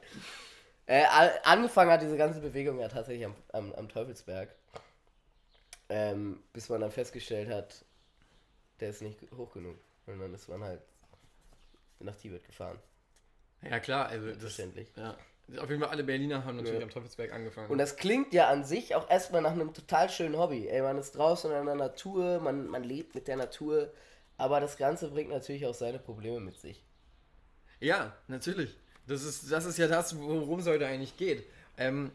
Äh, angefangen hat diese ganze Bewegung ja tatsächlich am, am, am Teufelsberg. Ähm, bis man dann festgestellt hat, der ist nicht hoch genug. Und dann ist man halt nach Tibet gefahren. Ja klar, also das, Verständlich. ja. Auf jeden Fall alle Berliner haben natürlich Ja. am Teufelsberg angefangen. Und das klingt ja an sich auch erstmal nach einem total schönen Hobby. Ey, man ist draußen in der Natur, man, man lebt mit der Natur, aber das Ganze bringt natürlich auch seine Probleme mit sich. Ja, natürlich. Das ist, das ist ja das, worum es heute eigentlich geht. Ähm,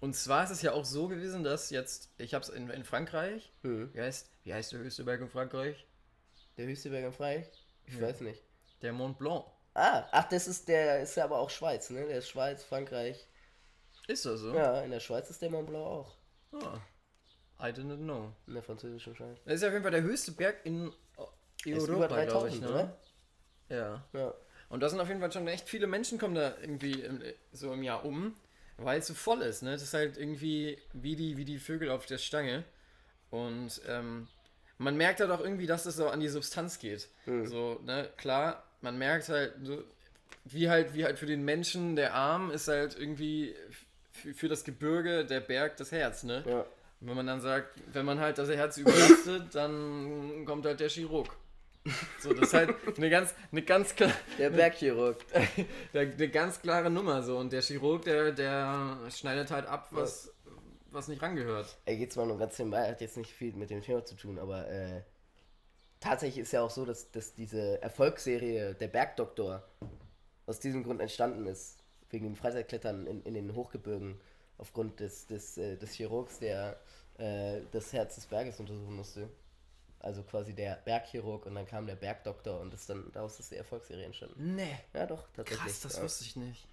und zwar ist es ja auch so gewesen, dass jetzt, ich habe es in, in Frankreich, Mhm. wie heißt, wie heißt der höchste Berg in Frankreich? Der höchste Berg am Freich? Ich Ja. weiß nicht. Der Mont Blanc. Ah, ach, das ist der, ist ja aber auch Schweiz, ne? Der ist Schweiz, Frankreich. Ist das so? Ja, in der Schweiz ist der Mont Blanc auch. Ah, I didn't know. In der französischen Schweiz. Das ist ja auf jeden Fall der höchste Berg in ist Europa, über glaube ich. 3000, Ne? oder? Ja. Ja. Und da sind auf jeden Fall schon echt viele Menschen kommen da irgendwie im, so im Jahr um, weil es so voll ist. Ne? Das ist halt irgendwie wie die, wie die Vögel auf der Stange. Und ähm, man merkt halt auch irgendwie, dass es so an die Substanz geht. Mhm. So, ne, klar, man merkt halt, so, wie halt, wie halt für den Menschen der Arm ist halt irgendwie für das Gebirge der Berg das Herz, ne? Ja. Und wenn man dann sagt, wenn man halt das Herz überlastet, dann kommt halt der Chirurg. So, das ist halt eine ganz, eine ganz klar, Der Bergchirurg. der, eine ganz klare Nummer so. Und der Chirurg, der, der schneidet halt ab, was, was nicht rangehört. Er geht zwar nur ganz nebenbei, hat jetzt nicht viel mit dem Thema zu tun, aber äh, tatsächlich ist ja auch so, dass, dass diese Erfolgsserie Der Bergdoktor aus diesem Grund entstanden ist. Wegen dem Freizeitklettern in, in den Hochgebirgen aufgrund des, des, äh, des Chirurgs, der äh, das Herz des Berges untersuchen musste. Also quasi der Bergchirurg und dann kam der Bergdoktor und ist dann daraus ist die Erfolgsserie entstanden. Nee. Ja, doch, tatsächlich. Krass, das ja. wusste ich nicht.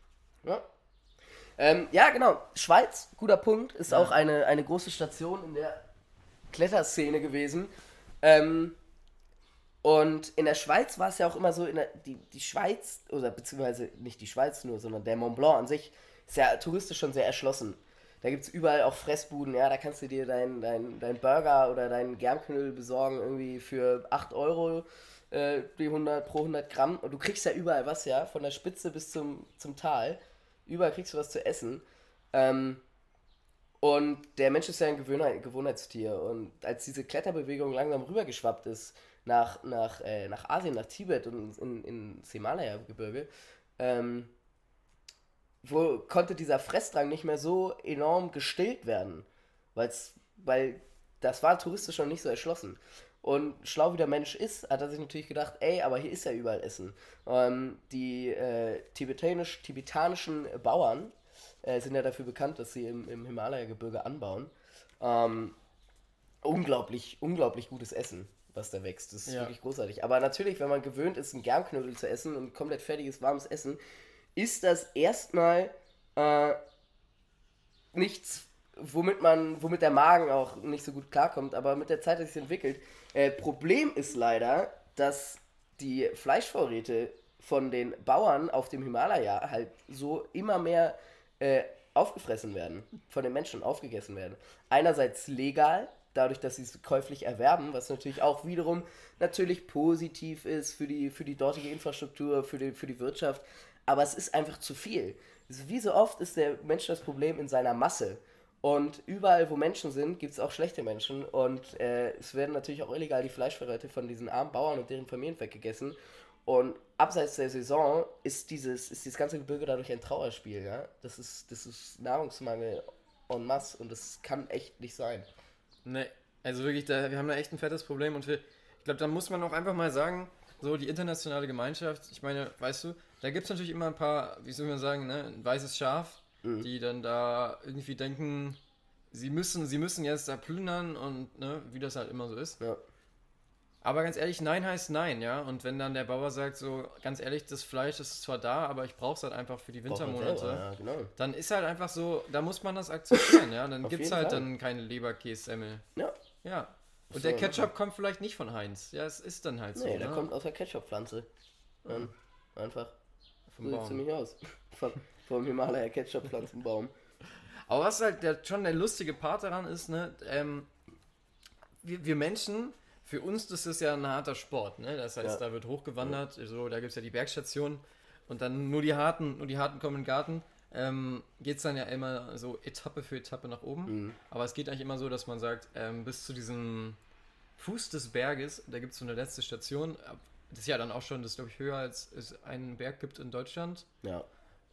Ja. Ähm, ja, genau. Schweiz, guter Punkt, ist Ja. auch eine, eine große Station in der Kletterszene gewesen. Ähm, und in der Schweiz war es ja auch immer so, in der, die, die Schweiz, oder beziehungsweise nicht die Schweiz nur, sondern der Mont Blanc an sich, ist ja touristisch schon sehr erschlossen. Da gibt es überall auch Fressbuden, ja, da kannst du dir deinen dein, dein Burger oder deinen Germknödel besorgen, irgendwie für 8 Euro äh, die 100, pro 100 Gramm. Und du kriegst ja überall was, ja, von der Spitze bis zum, zum Tal. Überall kriegst du was zu essen. Ähm, und der Mensch ist ja ein Gewohnheit, Gewohnheitstier. Und als diese Kletterbewegung langsam rübergeschwappt ist nach, nach, äh, nach Asien, nach Tibet und in, in, ins Himalaya-Gebirge, ähm, wo konnte dieser Fressdrang nicht mehr so enorm gestillt werden. Weil's, weil das war touristisch noch nicht so erschlossen. Und schlau wie der Mensch ist, hat er sich natürlich gedacht, ey, aber hier ist ja überall Essen. Ähm, die äh, tibetanisch, tibetanischen Bauern äh, sind ja dafür bekannt, dass sie im, im Himalaya-Gebirge anbauen. Ähm, unglaublich, unglaublich gutes Essen, was da wächst. Das ist Ja. wirklich großartig. Aber natürlich, wenn man gewöhnt ist, einen Germknödel zu essen und komplett fertiges, warmes Essen, ist das erstmal äh, nichts, womit man, womit der Magen auch nicht so gut klarkommt, aber mit der Zeit hat es sich entwickelt. Äh, Problem ist leider, dass die Fleischvorräte von den Bauern auf dem Himalaya halt so immer mehr äh, aufgefressen werden, von den Menschen aufgegessen werden. Einerseits legal, dadurch, dass sie es käuflich erwerben, was natürlich auch wiederum natürlich positiv ist für die, für die dortige Infrastruktur, für die, für die Wirtschaft, aber es ist einfach zu viel. Wie so oft ist der Mensch das Problem in seiner Masse. Und überall, wo Menschen sind, gibt es auch schlechte Menschen. Und äh, es werden natürlich auch illegal die Fleischvorräte von diesen armen Bauern und deren Familien weggegessen. Und abseits der Saison ist dieses, ist dieses ganze Gebirge dadurch ein Trauerspiel, ja. Das ist, das ist Nahrungsmangel en masse und das kann echt nicht sein. Ne, also wirklich, da, wir haben da echt ein fettes Problem und wir, ich glaube, da muss man auch einfach mal sagen, so die internationale Gemeinschaft, ich meine, weißt du, da gibt es natürlich immer ein paar, wie soll man sagen, ne, ein weißes Schaf, Mhm. die dann da irgendwie denken, sie müssen, sie müssen jetzt da plündern und ne, wie das halt immer so ist. Ja. Aber ganz ehrlich, Nein heißt Nein, ja. Und wenn dann der Bauer sagt, so ganz ehrlich, das Fleisch ist zwar da, aber ich brauche es halt einfach für die Wintermonate, selber, Ja, genau. dann ist halt einfach so, da muss man das akzeptieren, ja. Dann gibt es halt Fall. dann keine Leberkässemmel. Ja. Ja. Und soll der Ketchup kommt vielleicht nicht von Heinz. Ja, es ist dann halt so. Nee, der ne? kommt aus der Ketchup-Pflanze. Dann Einfach. vom So Baum. aus. Vom, vom Himalaya Ketchup-Pflanzenbaum. Aber was halt der, schon der lustige Part daran ist, ne, ähm, wir, wir Menschen, für uns das ist ja ein harter Sport, ne? Das heißt, Ja. da wird hochgewandert, so, da gibt es ja die Bergstation und dann nur die Harten, nur die Harten kommen in den Garten. Ähm, geht es dann ja immer so Etappe für Etappe nach oben. Mhm. Aber es geht eigentlich immer so, dass man sagt, ähm, bis zu diesem Fuß des Berges, da gibt es so eine letzte Station. Das ist ja dann auch schon, das ist glaube ich höher als es einen Berg gibt in Deutschland. Ja.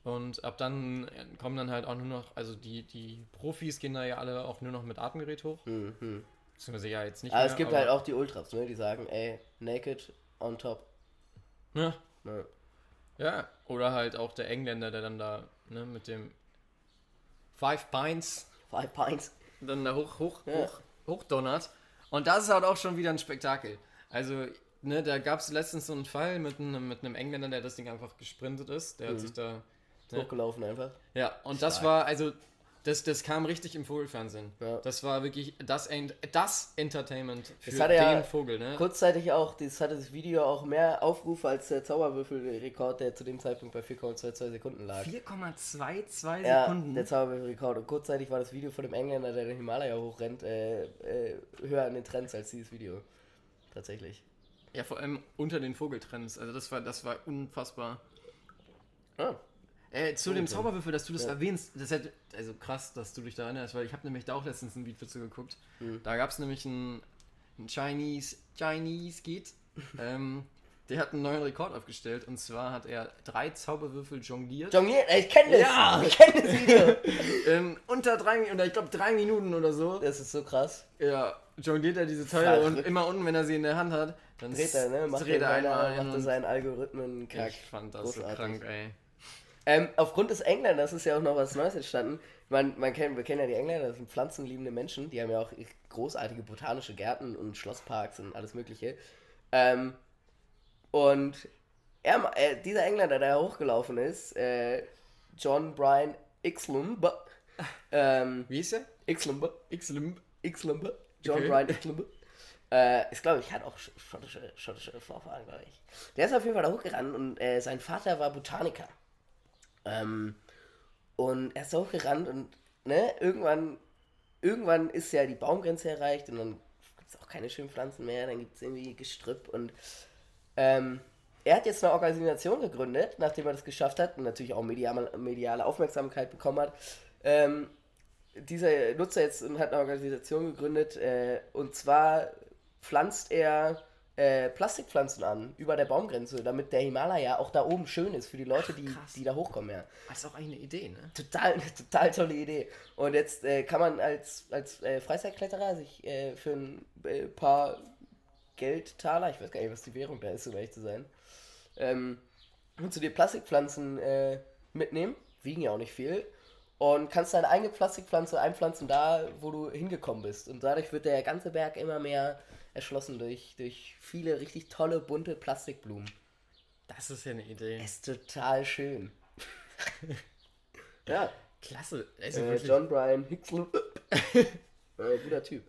Und ab dann äh, kommen dann halt auch nur noch, also die, die Profis gehen da ja alle auch nur noch mit Atemgerät hoch. Mhm. Beziehungsweise ja jetzt nicht Aber mehr. es gibt halt auch die Ultras, ne? Die sagen, ey, naked on top. Ja, Ne? ja, oder halt auch der Engländer, der dann da ne, mit dem Five Pints Five Pints. dann da hoch, hoch, Ja. hoch, hochdonnert. Und das ist halt auch schon wieder ein Spektakel. Also, ne, da gab es letztens so einen Fall mit einem, mit einem Engländer, der das Ding einfach gesprintet ist. Der hat sich da. Ist Hochgelaufen einfach. Ja, und das war, also, das, das kam richtig im Vogelfernsehen. Ja. Das war wirklich das, Ent das Entertainment für Das hatte ja den Vogel, ne? Kurzzeitig auch, das hatte das Video auch mehr Aufrufe als der Zauberwürfelrekord, der zu dem Zeitpunkt bei 4,22 Sekunden lag. 4,22 Ja, Sekunden. der Zauberwürfelrekord. Und kurzzeitig war das Video von dem Engländer, der den Himalaya hochrennt, äh, äh, höher an den Trends als dieses Video. Tatsächlich. Ja, vor allem unter den Vogeltrends. Also das war, das war unfassbar. Ah, Äh, zu dem Vogeltrend. Zauberwürfel, dass du das Ja. erwähnst, das hätte, also krass, dass du dich da erinnerst, weil ich habe nämlich da auch letztens ein Video zu geguckt. Mhm. Da gab es nämlich einen, einen Chinese, Chinese Kid, ähm, der hat einen neuen Rekord aufgestellt und zwar hat er drei Zauberwürfel jongliert. Jongliert, ich kenne das! Ja. Ich kenne das Video! ähm, unter drei Minuten, oder ich glaube drei Minuten oder so. Das ist so krass. Ja, jongliert er diese Teile Verrückt. und immer unten, wenn er sie in der Hand hat, dann Dreht er, ne? Macht dreht er einmal einmal, ein macht er seinen Algorithmen kack. Ich fand das so Großartig. krank, ey. Ähm, aufgrund des Engländers ist ja auch noch was Neues entstanden. Man, man kennt, wir kennen ja die Engländer, das sind pflanzenliebende Menschen, die haben ja auch großartige botanische Gärten und Schlossparks und alles Mögliche. Ähm, und er, äh, dieser Engländer, der hochgelaufen ist, äh, John Brian Ixlumb, ähm, Wie ist er? Ixlumb, X-Limb. Ixlumb, John Okay. Brian Ixlumb, äh, ist glaube ich, hat auch sch- schottische, schottische Vorfahren, glaube ich. Der ist auf jeden Fall da hochgerannt und äh, sein Vater war Botaniker. Ähm, und er ist hochgerannt und ne, irgendwann, irgendwann ist ja die Baumgrenze erreicht und dann gibt es auch keine schönen Pflanzen mehr, dann gibt es irgendwie Gestrüpp und ähm, er hat jetzt eine Organisation gegründet, nachdem er das geschafft hat und natürlich auch mediale, mediale Aufmerksamkeit bekommen hat. Ähm, dieser Nutzer jetzt hat eine Organisation gegründet äh, und zwar pflanzt er äh, Plastikpflanzen an über der Baumgrenze, damit der Himalaya auch da oben schön ist für die Leute, die, krass. die da hochkommen. Ja. Das ist auch eigentlich eine Idee, ne? Total, total tolle Idee. Und jetzt äh, kann man als, als äh, Freizeitkletterer sich äh, für ein äh, paar Geldtaler, ich weiß gar nicht, was die Währung da ist, um ehrlich zu sein, ähm, kannst du dir Plastikpflanzen mitnehmen, wiegen ja auch nicht viel, und kannst deine eigene Plastikpflanze einpflanzen da, wo du hingekommen bist. Und dadurch wird der ganze Berg immer mehr erschlossen durch, durch viele richtig tolle, bunte Plastikblumen. Das ist ja eine Idee. Ist total schön. ja, Klasse. Also äh, John Brian Hickslump. äh, guter Typ.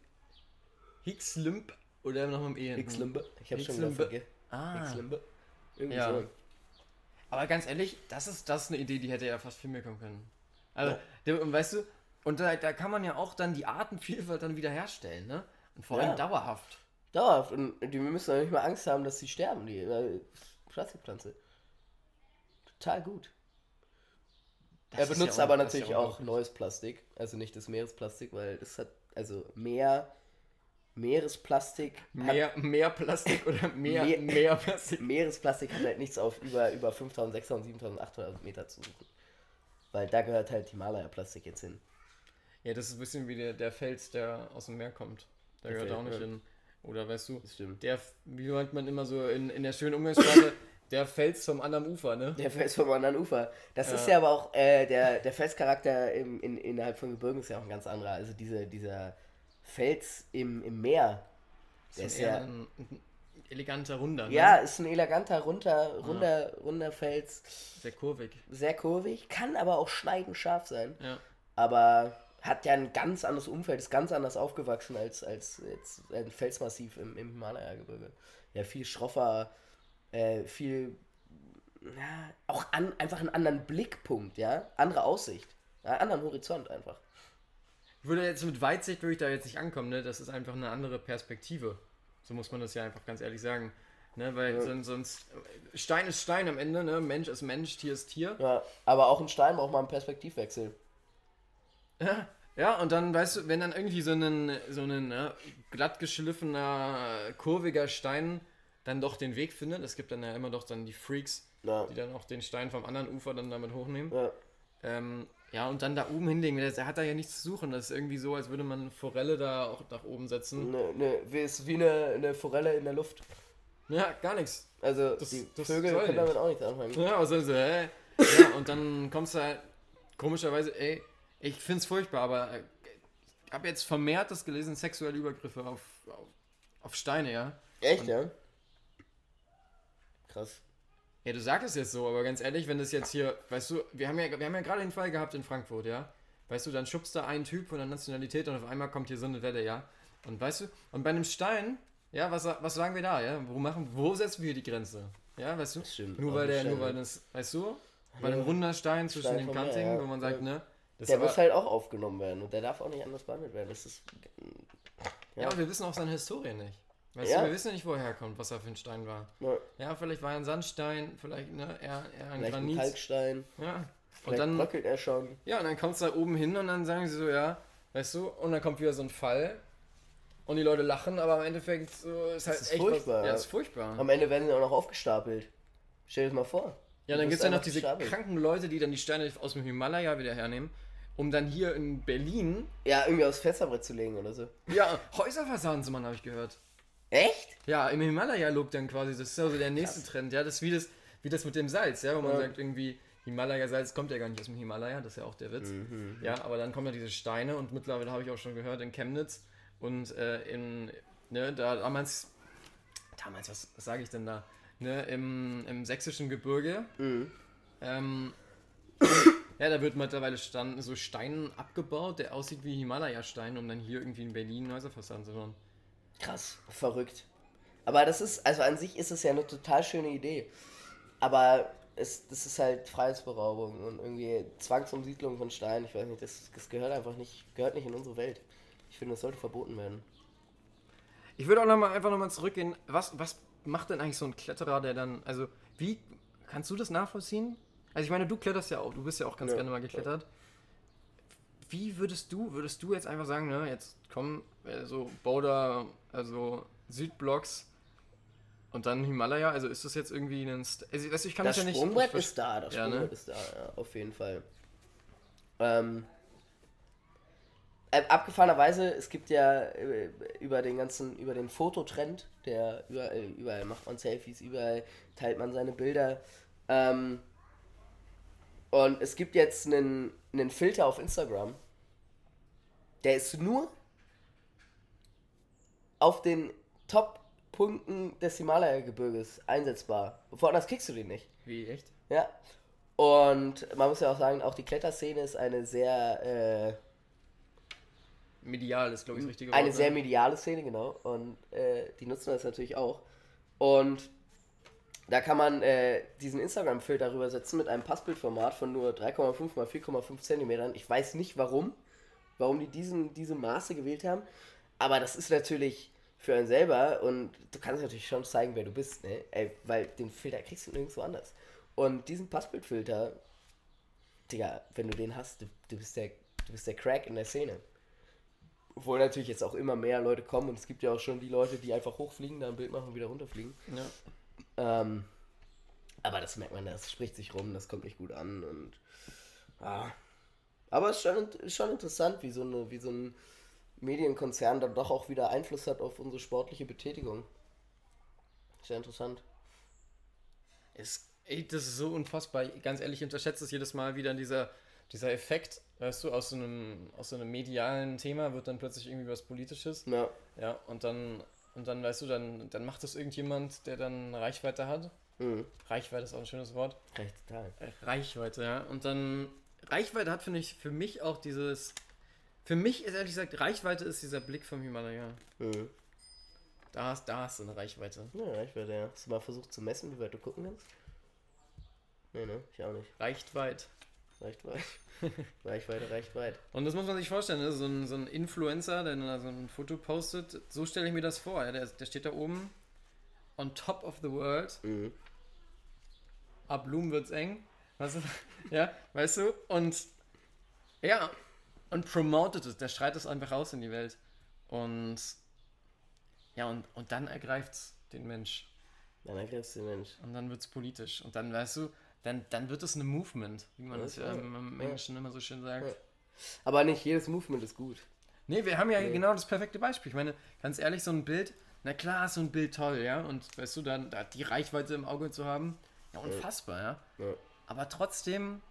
Hicks-Limp oder noch mit dem E. Hickslump. Ich hab's schon wieder Hickslump. vergessen. Ah. Hickslump. Irgendwie Ja. so. Aber ganz ehrlich, das ist, das ist eine Idee, die hätte ja fast viel mehr kommen können. Also, Ja. und weißt du, und da, da kann man ja auch dann die Artenvielfalt dann wieder herstellen, ne? Und vor allem Ja. dauerhaft. Dauerhaft. Und die, wir müssen doch nicht mal Angst haben, dass sie sterben, die äh, Plastikpflanze. Total gut. Das er benutzt ja aber natürlich ja auch neues Plastik, also nicht das Meeresplastik, weil das hat, also Meer Meeresplastik. Mehr, mehr Plastik oder mehr, Mehr- mehr Plastik? Meeresplastik hat halt nichts auf über, über 5000, 6000, 7800 Meter zu suchen. Weil da gehört halt Himalaya-Plastik jetzt hin. Ja, das ist ein bisschen wie der, der Fels, der aus dem Meer kommt. Der, Der gehört Fels, auch nicht ja. hin. Oder weißt du, der, wie meint man immer so in, in der schönen Umgangssprache, der Fels vom anderen Ufer, ne? Der Fels vom anderen Ufer. Das Ja. ist ja aber auch, äh, der, der Felscharakter im, in, innerhalb von Gebirgen ist ja auch ein ganz anderer. Also diese, dieser Fels im, im Meer, Das der ist ist ja, ein, ein eleganter Runder, ne? ja, ist ein eleganter, runder, runder, runder Fels. Sehr kurvig. Sehr kurvig, kann aber auch schneidend scharf sein. Ja. aber hat ja ein ganz anderes Umfeld, ist ganz anders aufgewachsen als, als jetzt ein Felsmassiv im, im Himalaya-Gebirge. Ja, viel schroffer, äh, viel, ja, auch an, einfach einen anderen Blickpunkt, ja, andere Aussicht, ja, anderen Horizont einfach. Ich würde jetzt mit Weitsicht würde ich da jetzt nicht ankommen, ne? Das ist einfach eine andere Perspektive. So muss man das ja einfach ganz ehrlich sagen. Ne? Weil Ja. sonst, sonst Stein ist Stein am Ende, ne? Mensch ist Mensch, Tier ist Tier. Ja, aber auch ein Stein braucht mal einen Perspektivwechsel. Ja, ja, und dann, weißt du, wenn dann irgendwie so ein, so ein ne, glatt geschliffener, kurviger Stein dann doch den Weg findet, es gibt dann ja immer doch dann die Freaks, Ja, die dann auch den Stein vom anderen Ufer dann damit hochnehmen. ja, Ähm, ja, und dann da oben hinlegen, der, hat da ja nichts zu suchen. Das ist irgendwie so, als würde man eine Forelle da auch nach oben setzen. ne, ne, wie- ist wie eine, eine Forelle in der Luft. Ja, gar nichts. Also Das- die das Vögel können damit auch nichts anfangen. Ja, also so, hä? Ja, und dann kommst du halt, komischerweise, ey, ich find's furchtbar, aber äh, ich habe jetzt vermehrt das gelesen, sexuelle Übergriffe auf, auf, auf Steine, ja. Echt, Und- ja? Krass. Ja, du sagst es jetzt so, aber ganz ehrlich, wenn das jetzt hier, weißt du, wir haben ja, wir haben ja gerade den Fall gehabt in Frankfurt, ja. Weißt du, dann schubst da ein Typ von der Nationalität und auf einmal kommt hier so eine Welle, ja. Und weißt du, und bei einem Stein, ja, was, was sagen wir da, ja? Wo machen, wo setzen wir die Grenze? Ja, weißt du? Das stimmt. Nur weil der, Stein, nur weil das, weißt du, bei einem runder Stein zwischen Stein den Kantigen, ja. wo man sagt, Ja. ne? Das Der muss halt auch aufgenommen werden und der darf auch nicht anders behandelt werden. Das ist. ja, aber wir wissen auch seine Historie nicht. Weißt Ja. du, wir wissen nicht, woher er kommt, was er für ein Stein war. Ja, Ja, vielleicht war er ein Sandstein, vielleicht, ne, eher, eher ein vielleicht ein Granit. Kalkstein. Ja. Und Vielleicht dann, bröckelt er schon. Ja, und dann kommst du da oben hin und dann sagen sie so, ja, weißt du, und dann kommt wieder so ein Fall und die Leute lachen, aber im Endeffekt so ist halt ist echt furchtbar, was, ja. ja, ist furchtbar. Am Ende werden sie auch noch aufgestapelt. Stell dir das mal vor. Ja, dann gibt es ja noch diese kranken Leute, die dann die Steine aus dem Himalaya wieder hernehmen, um dann hier in Berlin, Ja, irgendwie aufs Fensterbrett zu legen oder so. ja, Häuser versauen zu machen, habe ich gehört. Echt? Ja, im Himalaya-Look dann quasi, das ist ja so der nächste Trend, ja, das ist wie das, wie das mit dem Salz, ja, wo man Ja. sagt irgendwie, Himalaya-Salz kommt ja gar nicht aus dem Himalaya, das ist ja auch der Witz. Mhm. Ja, aber dann kommen ja diese Steine und mittlerweile habe ich auch schon gehört in Chemnitz und äh, in, ne, da damals, damals, was, was sage ich denn da, ne, im, im sächsischen Gebirge, Mhm. ähm, ja, da wird mittlerweile Stand, so Stein abgebaut, der aussieht wie Himalaya-Stein, um dann hier irgendwie in Berlin Häuserfassaden zu bauen. Krass. Verrückt. Aber das ist, also an sich ist es ja eine total schöne Idee. Aber es, das ist halt Freiheitsberaubung und irgendwie Zwangsumsiedlung von Steinen. Ich weiß nicht, das, das gehört einfach nicht, gehört nicht in unsere Welt. Ich finde, das sollte verboten werden. Ich würde auch noch mal, einfach nochmal zurückgehen. Was, was macht denn eigentlich so ein Kletterer, der dann, also, wie, kannst du das nachvollziehen? Also, ich meine, du kletterst ja auch, du bist ja auch ganz Ja. gerne mal geklettert. Wie würdest du, würdest du jetzt einfach sagen, ne, jetzt komm, so Boulder, also Südblocks und dann Himalaya, also ist das jetzt irgendwie ein, St also, weißt du, ich kann Das das ja nicht. Sprungbrett ist da, das Ja, ne? Sprungbrett ist da, ja, auf jeden Fall. Ähm, äh, abgefahrenerweise, es gibt ja äh, über den ganzen, über den Fototrend, der überall, überall macht man Selfies, überall teilt man seine Bilder. Ähm, und es gibt jetzt einen, einen Filter auf Instagram, der ist nur auf den Top-Punkten des Himalaya-Gebirges einsetzbar. Woanders kriegst du den nicht. Wie, echt? Ja. Und man muss ja auch sagen, auch die Kletterszene ist eine sehr, äh, Medial ist, glaube ich, das richtige eine Wort, sehr ne? mediale Szene, genau. Und äh, die nutzen das natürlich auch. Und da kann man äh, diesen Instagram-Filter rübersetzen mit einem Passbildformat von nur 3,5 mal 4,5 Zentimetern. Ich weiß nicht warum, warum die diesen, diese Maße gewählt haben. Aber das ist natürlich für einen selber und du kannst natürlich schon zeigen, wer du bist, ne? Ey, weil den Filter kriegst du nirgendwo anders. Und diesen Passbildfilter, Digga, wenn du den hast, du, du, bist der, du bist der Crack in der Szene. Obwohl natürlich jetzt auch immer mehr Leute kommen und es gibt ja auch schon die Leute, die einfach hochfliegen, da ein Bild machen und wieder runterfliegen. Ja. Ähm, aber das merkt man, das spricht sich rum, das kommt nicht gut an und ah. Aber es ist schon, ist schon interessant, wie so, eine, wie so ein Medienkonzern dann doch auch wieder Einfluss hat auf unsere sportliche Betätigung. Sehr interessant. Es, ey, das ist so unfassbar. Ganz ehrlich, ich unterschätze es jedes Mal wieder dieser, dieser Effekt, weißt du, aus so, einem, aus so einem medialen Thema wird dann plötzlich irgendwie was Politisches. Ja. Ja, und dann, und dann, weißt du, dann, dann macht das irgendjemand, der dann Reichweite hat. Mhm. Reichweite ist auch ein schönes Wort. Recht total. Äh, Reichweite, ja. Und dann, Reichweite hat, finde ich, für mich auch dieses, für mich ist ehrlich gesagt, Reichweite ist dieser Blick vom Himalaya. Mhm. Da hast, da hast du eine Reichweite. Ja, Reichweite, ja. Hast du mal versucht zu messen, wie weit du gucken kannst? Nee, ne? Ich auch nicht. Reicht weit. Reicht weit. Reichweite reicht weit. Und das muss man sich vorstellen, ne? so, ein, so ein Influencer, der so ein Foto postet, so stelle ich mir das vor. Ja? Der, der steht da oben, on top of the world, Mhm. ab Blumen wird's eng. Weißt du? ja, weißt du? Und ja, und promotet es, der schreit es einfach raus in die Welt. Und ja, und, und dann ergreift's den Mensch. Dann ergreifst du den Mensch. Und dann wird's politisch. Und dann, weißt du, dann, dann wird es eine Movement, wie man das ja Ja, im, ja. Englischen immer so schön sagt. Ja. Aber nicht jedes Movement ist gut. Nee, wir haben ja Nee. genau das perfekte Beispiel. Ich meine, ganz ehrlich, so ein Bild, na klar ist so ein Bild toll, ja. Und weißt du, dann da die Reichweite im Auge zu haben, ja, unfassbar, ja. Ja, Aber trotzdem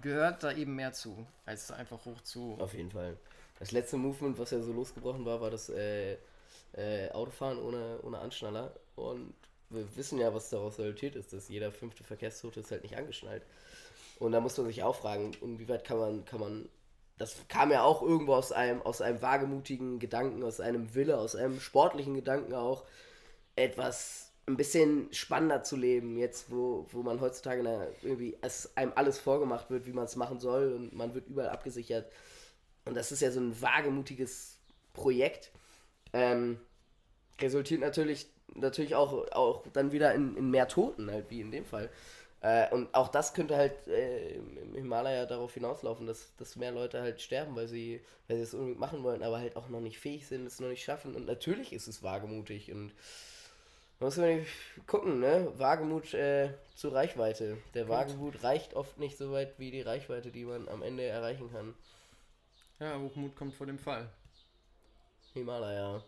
gehört da eben mehr zu, als einfach hoch zu. auf jeden Fall. Das letzte Movement, was ja so losgebrochen war, war das äh, äh, Autofahren ohne, ohne Anschnaller. Und wir wissen ja, was daraus resultiert ist, dass jeder fünfte Verkehrstote ist halt nicht angeschnallt. Und da muss man sich auch fragen, inwieweit kann man, kann man, das kam ja auch irgendwo aus einem, aus einem wagemutigen Gedanken, aus einem Wille, aus einem sportlichen Gedanken auch, etwas ein bisschen spannender zu leben, jetzt wo, wo man heutzutage na, irgendwie es einem alles vorgemacht wird, wie man es machen soll und man wird überall abgesichert. Und das ist ja so ein wagemutiges Projekt. Ähm, resultiert natürlich, natürlich auch, auch dann wieder in, in mehr Toten, halt wie in dem Fall. Äh, und auch das könnte halt äh, im im Himalaya darauf hinauslaufen, dass, dass mehr Leute halt sterben, weil sie, weil sie es unbedingt machen wollen, aber halt auch noch nicht fähig sind, es noch nicht schaffen. Und natürlich ist es wagemutig und man muss man gucken, ne? Wagemut äh, zu Reichweite. Der Wagemut reicht oft nicht so weit wie die Reichweite, die man am Ende erreichen kann. Ja, Hochmut kommt vor dem Fall. Himalaya.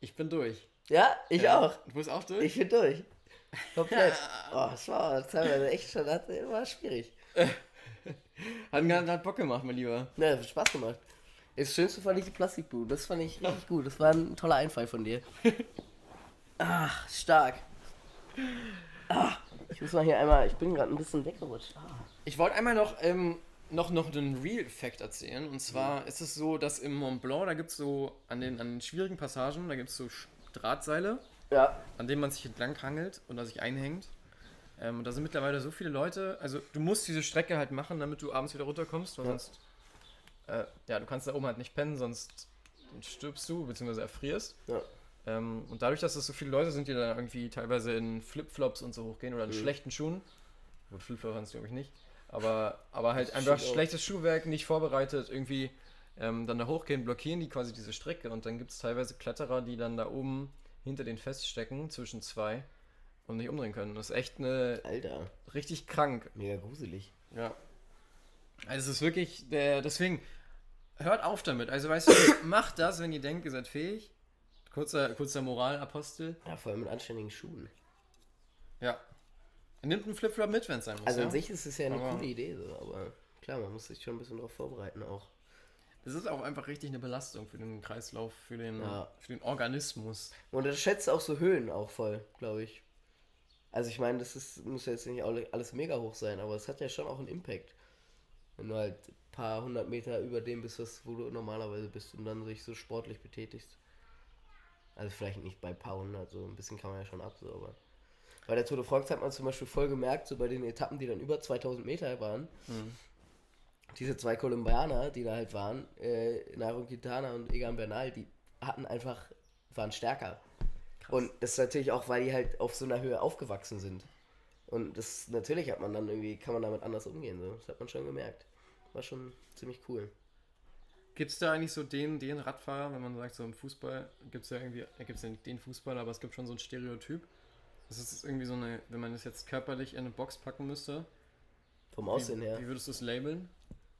Ich bin durch. Ja, ich Ja, auch. Du bist auch durch? Ich bin durch. Komplett. Oh, das war teilweise echt schon, das war schwierig. Hat, hat, Bock gemacht, mein Lieber. Ja, hat Spaß gemacht. Das Schönste fand ich die Plastikbude. Das fand ich richtig gut. Das war ein toller Einfall von dir. Ach, stark. Ah, ich muss mal hier einmal, ich bin gerade ein bisschen weggerutscht. Ah. Ich wollte einmal noch, ähm, noch, noch einen Real-Fact erzählen. Und zwar ist es so, dass im Mont Blanc, da gibt es so, an den, an den schwierigen Passagen, da gibt es so Drahtseile, Ja, an denen man sich entlang hangelt und da sich einhängt. Ähm, und da sind mittlerweile so viele Leute, also du musst diese Strecke halt machen, damit du abends wieder runterkommst, weil Ja. sonst, äh, ja, du kannst da oben halt nicht pennen, sonst stirbst du, beziehungsweise erfrierst. ja. Ähm, und dadurch, dass es so viele Leute sind, die da irgendwie teilweise in Flipflops und so hochgehen oder in Mhm. schlechten Schuhen, gut, Flipflops waren es glaube ich nicht, aber, aber halt einfach auch. schlechtes Schuhwerk, nicht vorbereitet, irgendwie ähm, dann da hochgehen, blockieren die quasi diese Strecke und dann gibt es teilweise Kletterer, die dann da oben hinter den feststecken, zwischen zwei und nicht umdrehen können. Das ist echt eine Alter, richtig krank. mega gruselig. Ja. Also es ist wirklich, der, deswegen, hört auf damit. Also weißt du, macht das, wenn ihr denkt, ihr seid fähig. Kurzer, kurzer Moralapostel. Ja, vor allem mit anständigen Schuhen. Ja. Nimmt einen Flipflop mit, wenn es sein muss. Also ja? an sich ist es ja eine Aber- coole Idee, so, aber klar, man muss sich schon ein bisschen darauf vorbereiten auch. Es ist auch einfach richtig eine Belastung für den Kreislauf, für den, Ja. für den Organismus. Und das schätzt auch so Höhen auch voll, glaube ich. Also ich meine, das ist, muss ja jetzt nicht alle- alles mega hoch sein, aber es hat ja schon auch einen Impact. Wenn du halt ein paar hundert Meter über dem bist, was, wo du normalerweise bist und dann sich so sportlich betätigst. Also vielleicht nicht bei ein paar hundert, so ein bisschen kann man ja schon ab, so, aber. Bei der Tour de France hat man zum Beispiel voll gemerkt, so bei den Etappen, die dann über 2000 Meter waren, diese zwei Kolumbianer, die da halt waren, äh, Nairo Quintana und Egan Bernal, die hatten einfach, waren stärker. Und das ist natürlich auch, weil die halt auf so einer Höhe aufgewachsen sind. Und das natürlich hat man dann irgendwie, kann man damit anders umgehen. So. Das hat man schon gemerkt. War schon ziemlich cool. Gibt es da eigentlich so den, den Radfahrer, wenn man sagt, so im Fußball gibt es ja irgendwie, da gibt es ja nicht den Fußballer, aber es gibt schon so ein Stereotyp. Das ist irgendwie so eine, wenn man das jetzt körperlich in eine Box packen müsste. Vom Aussehen wie, her. Wie würdest du es labeln?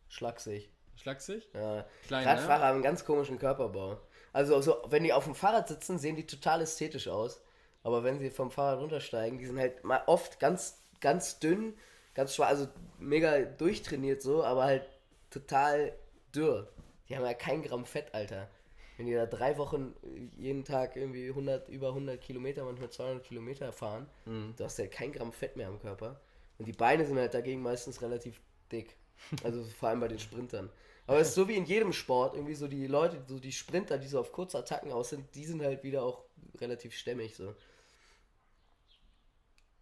Schlagsig. Schlagsig? Ja. Klein, Radfahrer ne? haben einen ganz komischen Körperbau. Also, so, wenn die auf dem Fahrrad sitzen, sehen die total ästhetisch aus. Aber wenn sie vom Fahrrad runtersteigen, die sind halt mal oft ganz, ganz dünn, ganz schwach, also mega durchtrainiert so, aber halt total dürr. Die haben ja kein Gramm Fett, Alter. Wenn die da drei Wochen jeden Tag irgendwie 100, über 100 Kilometer, manchmal 200 Kilometer fahren, du hast ja kein Gramm Fett mehr am Körper. Und die Beine sind halt dagegen meistens relativ dick. Also vor allem bei den Sprintern. Aber es ist so wie in jedem Sport, irgendwie so die Leute, so die Sprinter, die so auf kurze Attacken aus sind, die sind halt wieder auch relativ stämmig so.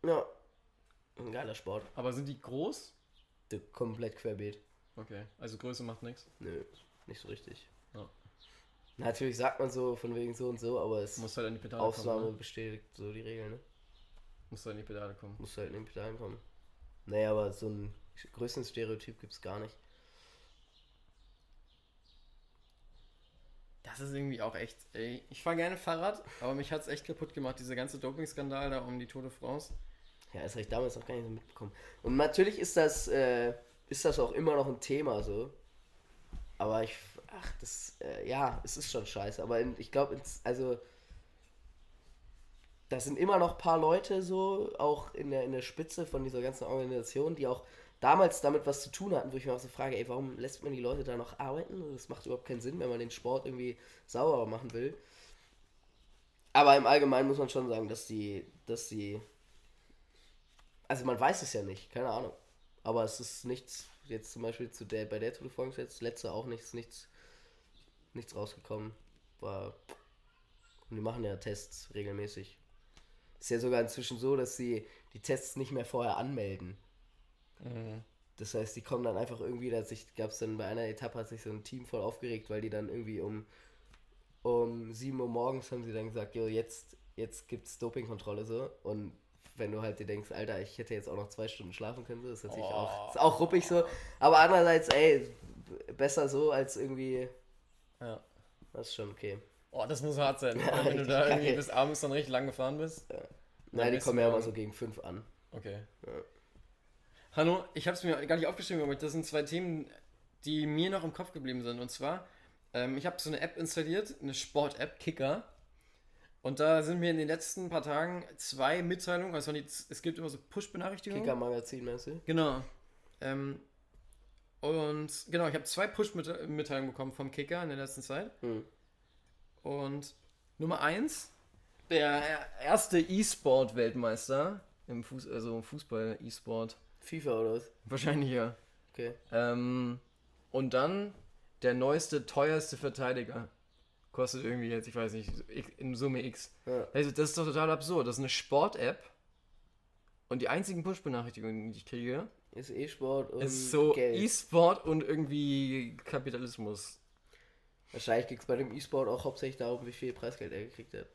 Ja. Ein geiler Sport. Aber sind die groß? Komplett querbeet. Okay, also Größe macht nichts. Nö, nicht so richtig. Natürlich sagt man so von wegen so und so, aber es Muss halt an die Pedale Ausnahme kommen. Ne? bestätigt so die Regel, ne? Muss halt an die Pedale kommen. Muss halt in den Pedalen kommen. Naja, aber so ein größten Stereotyp gibt's gar nicht. Das ist irgendwie auch echt, ey. Ich fahre gerne Fahrrad, aber mich hat es echt kaputt gemacht, dieser ganze Doping-Skandal da um die Tour de France. Ja, das habe ich damals noch gar nicht so mitbekommen. Und natürlich ist das, äh, ist das auch immer noch ein Thema so. Aber ich, ach, das, äh, ja, es ist schon scheiße. Aber in, ich glaube, also, da sind immer noch ein paar Leute so, auch in der, in der Spitze von dieser ganzen Organisation, die auch damals damit was zu tun hatten, wo ich mir auch so frage, ey, warum lässt man die Leute da noch arbeiten? Das macht überhaupt keinen Sinn, wenn man den Sport irgendwie sauberer machen will. Aber im Allgemeinen muss man schon sagen, dass die, dass die also man weiß es ja nicht, keine Ahnung. Aber es ist nichts, jetzt zum Beispiel zu der, bei der Tour jetzt, letzte auch nichts, nichts, nichts rausgekommen. War. Und die machen ja Tests regelmäßig. Ist ja sogar inzwischen so, dass sie die Tests nicht mehr vorher anmelden. Das heißt, die kommen dann einfach irgendwie, da gab es dann bei einer Etappe, hat sich so ein Team voll aufgeregt, weil die dann irgendwie um, um 7 Uhr morgens haben sie dann gesagt, jo, jetzt, jetzt gibt's Dopingkontrolle so. Und wenn du halt dir denkst, Alter, ich hätte jetzt auch noch zwei Stunden schlafen können, so, ist natürlich auch, ist auch ruppig so. Aber andererseits, ey, besser so als irgendwie, Ja. das ist schon okay. Oh, das muss hart sein. Ja, wenn du da irgendwie bis abends dann richtig lang gefahren bist. Nein, die kommen ja immer so gegen fünf an. Okay. Ja. Hanno, ich habe es mir gar nicht aufgeschrieben, aber das sind zwei Themen, die mir noch im Kopf geblieben sind. Und zwar, ähm, ich habe so eine App installiert, eine Sport-App, Kicker. Und da sind mir in den letzten paar Tagen zwei Mitteilungen, also es gibt immer so Push-Benachrichtigungen. Kicker-Magazin, meinst du? Genau. Ähm, und genau, ich habe zwei Push-Mitteilungen bekommen vom Kicker in der letzten Zeit. Hm. Und Nummer eins, der erste E-Sport-Weltmeister im Fuß, also im Fußball-E-Sport. FIFA oder was? Wahrscheinlich ja. Okay. Ähm, und dann der neueste, teuerste Verteidiger. Kostet irgendwie jetzt, ich weiß nicht, in Summe X. Ja. Also das ist doch total absurd. Das ist eine Sport-App. Und die einzigen Push-Benachrichtigungen, die ich kriege, Ist E-Sport und ist so. E-Sport und irgendwie Kapitalismus. Wahrscheinlich geht es bei dem E-Sport auch hauptsächlich darum, wie viel Preisgeld er gekriegt hat.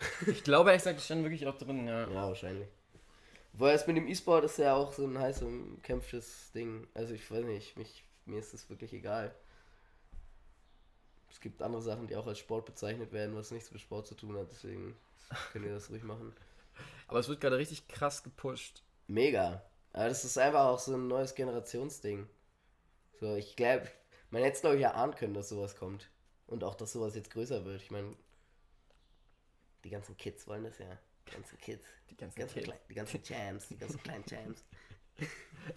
Ich glaube, ehrlich gesagt, das stand wirklich auch drin, ja. Ja, wahrscheinlich. Weil es mit dem E-Sport ist ja auch so ein heiß umkämpftes Ding. Also ich weiß nicht, mich, mir ist das wirklich egal. Es gibt andere Sachen, die auch als Sport bezeichnet werden, was nichts mit Sport zu tun hat, deswegen könnt ihr das ruhig machen. Aber es wird gerade richtig krass gepusht. Mega. Aber das ist einfach auch so ein neues Generationsding. So, ich glaube, man hätte es glaube ich erahnen können, dass sowas kommt. Und auch, dass sowas jetzt größer wird. Ich meine, die ganzen Kids wollen das ja. Die ganzen Kids. Die ganzen Die ganzen, Kids. Klei- die ganzen Champs, die ganzen kleinen Champs.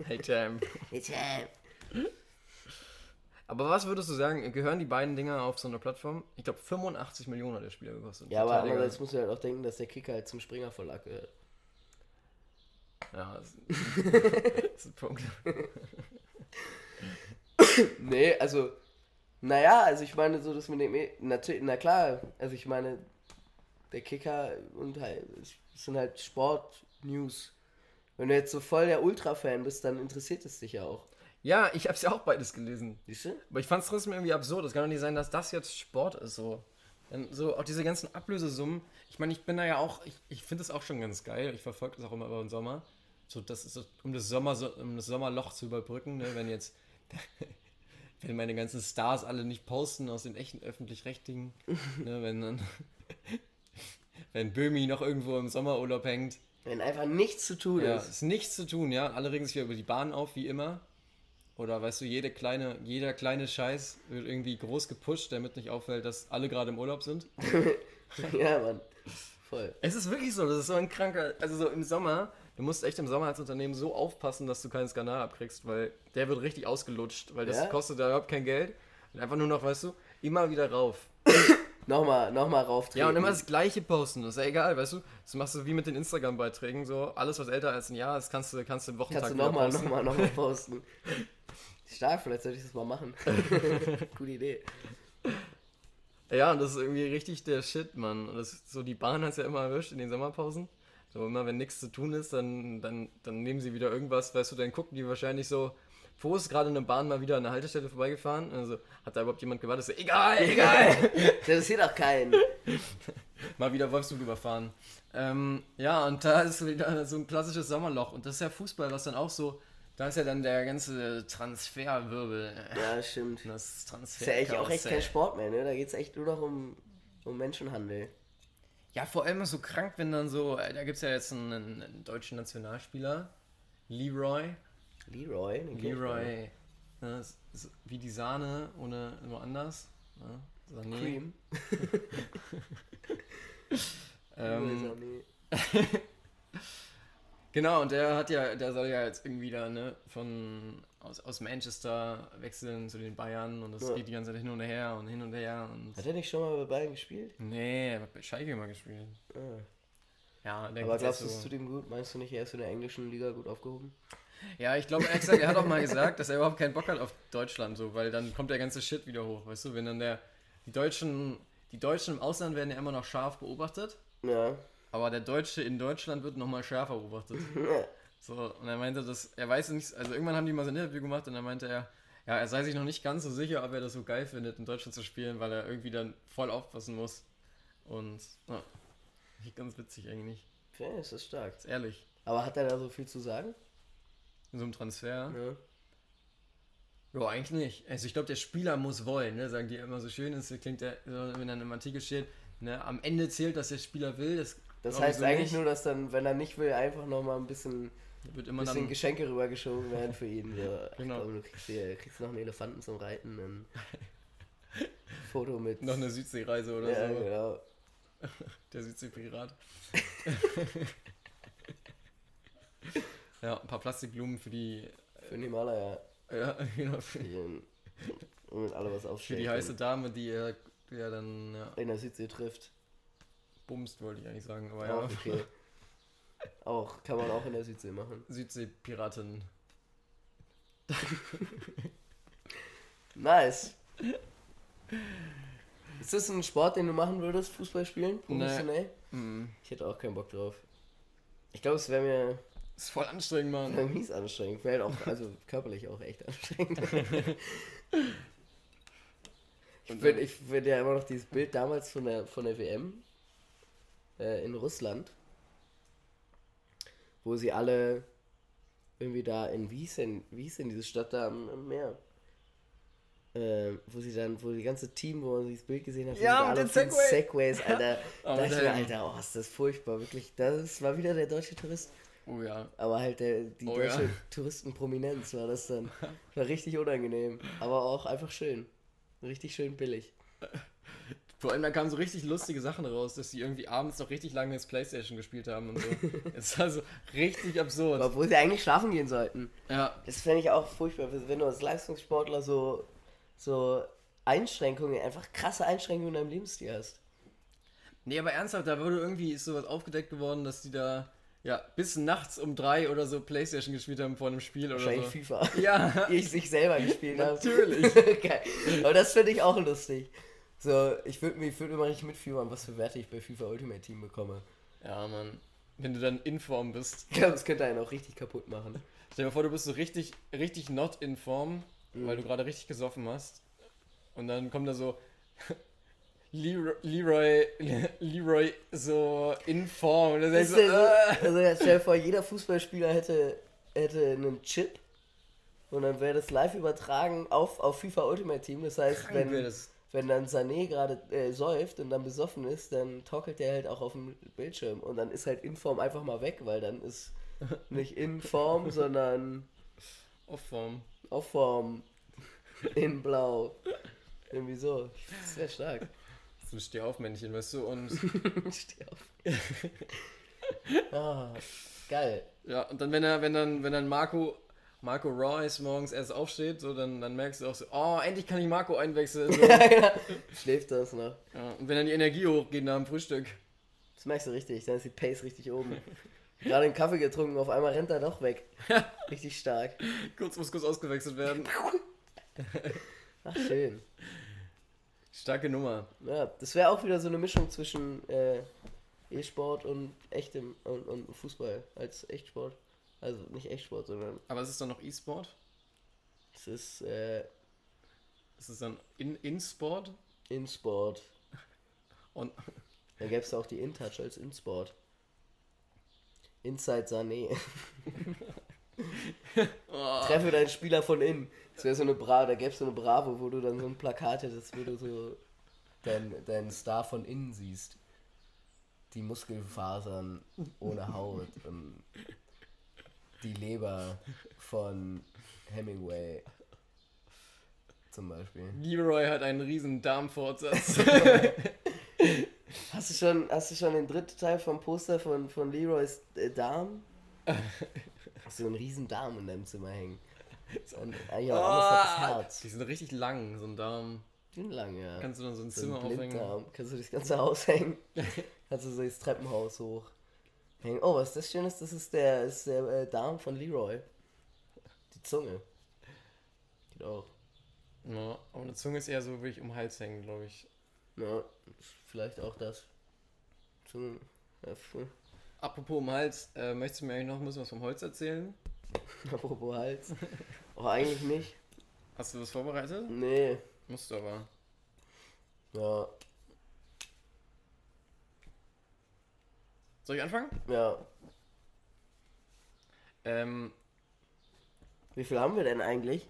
Hey, Tam. Hey, Champ. Aber was würdest du sagen, gehören die beiden Dinger auf so eine Plattform? Ich glaube, 85 Millionen hat der Spieler gekostet. Ja, aber andererseits musst du halt auch denken, dass der Kicker halt zum Springer Verlag gehört. Ja, das ist ein Punkt. Nee, also, naja, also ich meine, so das mit dem, E- natürlich, na klar, also ich meine, der Kicker und halt, sind halt Sport-News. Wenn du jetzt so voll der Ultra-Fan bist, dann interessiert es dich ja auch. Ja, ich habe ja auch beides gelesen. Siehst du? Aber ich fand es trotzdem irgendwie absurd. Es kann doch nicht sein, dass das jetzt Sport ist. So, Dann so auch diese ganzen Ablösesummen. Ich meine, ich bin da ja auch, ich, ich finde das auch schon ganz geil. Ich verfolge das auch immer über den Sommer. So, das ist um das, Sommer, so- um das Sommerloch zu überbrücken, ne? wenn jetzt wenn meine ganzen Stars alle nicht posten aus den echten öffentlich-rechtlichen, ne, wenn dann, wenn Böhmi noch irgendwo im Sommerurlaub hängt. Wenn einfach nichts zu tun Ja, ist. ist nichts zu tun, ja. Alle regen sich wieder über die Bahn auf, wie immer. Oder weißt du, jede kleine, jeder kleine Scheiß wird irgendwie groß gepusht, damit nicht auffällt, dass alle gerade im Urlaub sind. ja, Mann. Voll. Es ist wirklich so, das ist so ein kranker, also so im Sommer, du musst echt im Sommer als Unternehmen so aufpassen, dass du keinen Skandal abkriegst, weil der wird richtig ausgelutscht, weil das Ja? kostet da überhaupt kein Geld. Und einfach nur noch, weißt du, immer wieder rauf. Nochmal, nochmal rauftreten. Ja, und immer das gleiche posten, das ist ja egal, weißt du. Das machst du wie mit den Instagram-Beiträgen, so alles, was älter als ein Jahr ist, kannst du, kannst du im Wochentag Kannst du nochmal, nochmal, nochmal posten. Stark, vielleicht sollte ich das mal machen. Gute Idee. Ja, und das ist irgendwie richtig der Shit, Mann. Und das so, die Bahn hat ja immer erwischt in den Sommerpausen. So immer, wenn nichts zu tun ist, dann, dann, dann nehmen sie wieder irgendwas, weißt du, dann gucken die wahrscheinlich so, wo ist gerade eine Bahn mal wieder an der Haltestelle vorbeigefahren? Also, hat da überhaupt jemand gewartet? So, egal, egal! Das interessiert auch keinen. mal wieder Wolfsburg überfahren. Ähm, ja, und da ist wieder so ein klassisches Sommerloch. Und das ist ja Fußball, was dann auch so, da ist ja dann der ganze Transferwirbel. Ja, stimmt. Das Transfer. Ist ja echt auch echt kein Sport mehr, ne? Da geht es echt nur noch um, um Menschenhandel. Ja, vor allem ist so krank, wenn dann so, äh, da gibt es ja jetzt einen, einen deutschen Nationalspieler, Leroy. Leroy? den. Leroy, ne, wie die Sahne, ohne nur anders. Ne? Sané. Cream. Ähm, Sané. genau, und der hat ja, der soll ja jetzt irgendwie da, ne, von aus, aus Manchester wechseln zu den Bayern und das Ja. geht die ganze Zeit hin und her und hin und her und. Hat er nicht schon mal bei Bayern gespielt? Nee, er hat bei Schalke mal gespielt. Ah. Ja, Aber glaubst du, es tut ihm gut? Meinst du nicht, er ist in der englischen Liga gut aufgehoben? Ja, ich glaube, gesagt, er hat auch mal gesagt, dass er überhaupt keinen Bock hat auf Deutschland, so, weil dann kommt der ganze Shit wieder hoch, weißt du, wenn dann der, die Deutschen, die Deutschen im Ausland werden ja immer noch scharf beobachtet, Ja. Aber der Deutsche in Deutschland wird nochmal schärfer beobachtet. So, und er meinte, dass, er weiß nicht, also irgendwann haben die mal so ein Interview gemacht und dann meinte er, ja, er sei sich noch nicht ganz so sicher, ob er das so geil findet, in Deutschland zu spielen, weil er irgendwie dann voll aufpassen muss. Und, ja, nicht ganz witzig eigentlich, Ja, ist das stark. ist ehrlich. Aber hat er da so viel zu sagen? In so einem Transfer. Ja. Ja, eigentlich nicht. Also ich glaube, der Spieler muss wollen, ne? sagen die immer so schön. Das klingt ja, wenn dann im Artikel steht, ne? am Ende zählt, dass der Spieler will. Das, Das ich heißt so eigentlich nicht. nur, dass dann, wenn er nicht will, einfach nochmal ein bisschen, wird immer bisschen dann. Geschenke rübergeschoben werden für ihn. So. Ach, Genau. komm, du kriegst, hier, kriegst noch einen Elefanten zum Reiten, ein Foto mit. Noch eine Südseereise oder ja, so. genau. Der Südseepirat. ja, ein paar Plastikblumen für die. Für den Himalaya. Ja, genau. Für, Die, und alle was für aufstellen. die heiße Dame, die er, die er dann ja, In der Südsee trifft. Bumst, wollte ich eigentlich sagen. Aber Auch ja, okay. Auch, kann man auch in der Südsee machen. Südseepiratin. Nice. Ist das ein Sport, den du machen würdest, Fußball spielen? Nee. Professionell? Mhm. Ich hätte auch keinen Bock drauf. Ich glaube, es wäre mir Ist voll anstrengend, Mann. wär mies anstrengend. Wäre halt auch, also körperlich auch echt anstrengend. ich finde ich find ja immer noch dieses Bild damals von der, von der WM äh, in Russland, wo sie alle irgendwie da in, wie hieß denn, wie hieß denn diese Stadt da am, am Meer? Äh, wo sie dann, wo die ganze Team, wo man dieses Bild gesehen hat, Ja, mit alle Segway. Segways, Alter. Oh, da dachte ich mir. Alter, oh, ist das furchtbar, wirklich. Das war wieder der deutsche Tourist. Oh ja. Aber halt der, die Oh deutsche ja. Touristenprominenz war das dann. War richtig unangenehm. Aber auch einfach schön. Richtig schön billig. Vor allem, da kamen so richtig lustige Sachen raus, dass die irgendwie abends noch richtig lange das Playstation gespielt haben und so. Es war so richtig absurd. Obwohl sie eigentlich schlafen gehen sollten. Ja, Das fände ich auch furchtbar, wenn du als Leistungssportler so, so Einschränkungen, einfach krasse Einschränkungen in deinem Lebensstil hast. nee, aber ernsthaft, da wurde irgendwie ist sowas aufgedeckt geworden, dass die da ja bis nachts um drei oder so Playstation gespielt haben vor einem Spiel oder Wahrscheinlich so. FIFA. Ja, Die ich sich selber gespielt habe. Natürlich. Geil. Aber das finde ich auch lustig. So, ich würde mir, ich würd mir mal richtig mitfühlen, was für Werte ich bei FIFA Ultimate Team bekomme. ja, Mann. Wenn du dann in Form bist. Ich glaube, das könnte einen auch richtig kaputt machen. Stell dir vor, du bist so richtig, richtig not in Form, Mhm. weil du gerade richtig gesoffen hast. Und dann kommt da so Leroy, Leroy, Leroy so in Form. Und dann ist du, ja äh, so, also stell dir vor, jeder Fußballspieler hätte, hätte einen Chip und dann wäre das live übertragen auf, auf FIFA Ultimate Team. Das heißt, Krank wenn, das. Wenn dann Sané gerade äh, säuft und dann besoffen ist, dann torkelt der halt auch auf dem Bildschirm und dann ist halt in Form einfach mal weg, weil dann ist nicht in Form, sondern Off-Form. auf Form in Blau. Irgendwie so. Das wäre stark. So ein Stehaufmännchen, weißt du? Und Steh auf. ah, geil. ja, und dann, wenn er, wenn dann, wenn dann Marco, Marco Royce morgens erst aufsteht, so, dann, dann merkst du auch so, oh, endlich kann ich Marco einwechseln. So. Ja, ja. Schläft das noch. ja, und wenn dann die Energie hochgeht nach dem Frühstück. Das merkst du richtig, dann ist die Pace richtig oben. Gerade einen Kaffee getrunken, auf einmal rennt er doch weg. Richtig stark. Kurz muss kurz ausgewechselt werden. Ach, schön. Starke Nummer. Ja, das wäre auch wieder so eine Mischung zwischen äh, E-Sport und echtem und, und Fußball als Echtsport. Also nicht Echtsport, sondern Aber es ist dann noch E-Sport? es ist äh, Ist es dann in, In-Sport? In-Sport. Und Da gäbe es auch die InTouch als In-Sport. Inside Sané. oh, Treffe deinen Spieler von innen. Das wäre so eine Bravo, da gäbe es so eine Bravo, wo du dann so ein Plakat hättest, wo du so deinen dein Star von innen siehst. Die Muskelfasern ohne Haut und die Leber von Hemingway zum Beispiel. Leroy hat einen riesen Darmfortsatz. Hast du schon, hast du schon den dritten Teil vom Poster von, von Leroys äh, Darm? Hast du einen riesen Darm in deinem Zimmer hängen? Und eigentlich auch hat das Herz. Die sind richtig lang, so ein Darm. Die sind lang, ja. Kannst du dann so ein So Zimmer ein aufhängen? Kannst du das ganze Haus hängen? Kannst du so das Treppenhaus hoch. Oh, was das Schönes, das ist der, ist der äh, Darm von Leroy. Die Zunge. Geht auch. Ja, aber eine Zunge ist eher so wirklich um den Hals hängen, glaube ich. Ja, vielleicht auch das. Zunge. Ja, Apropos um den Hals, äh, möchtest du mir eigentlich noch ein bisschen was vom Holz erzählen? Apropos Hals. Oh, eigentlich nicht. Hast du was vorbereitet? Nee. Musst du aber. Ja. Soll ich anfangen? Ja. Ähm, Wie viel haben wir denn eigentlich?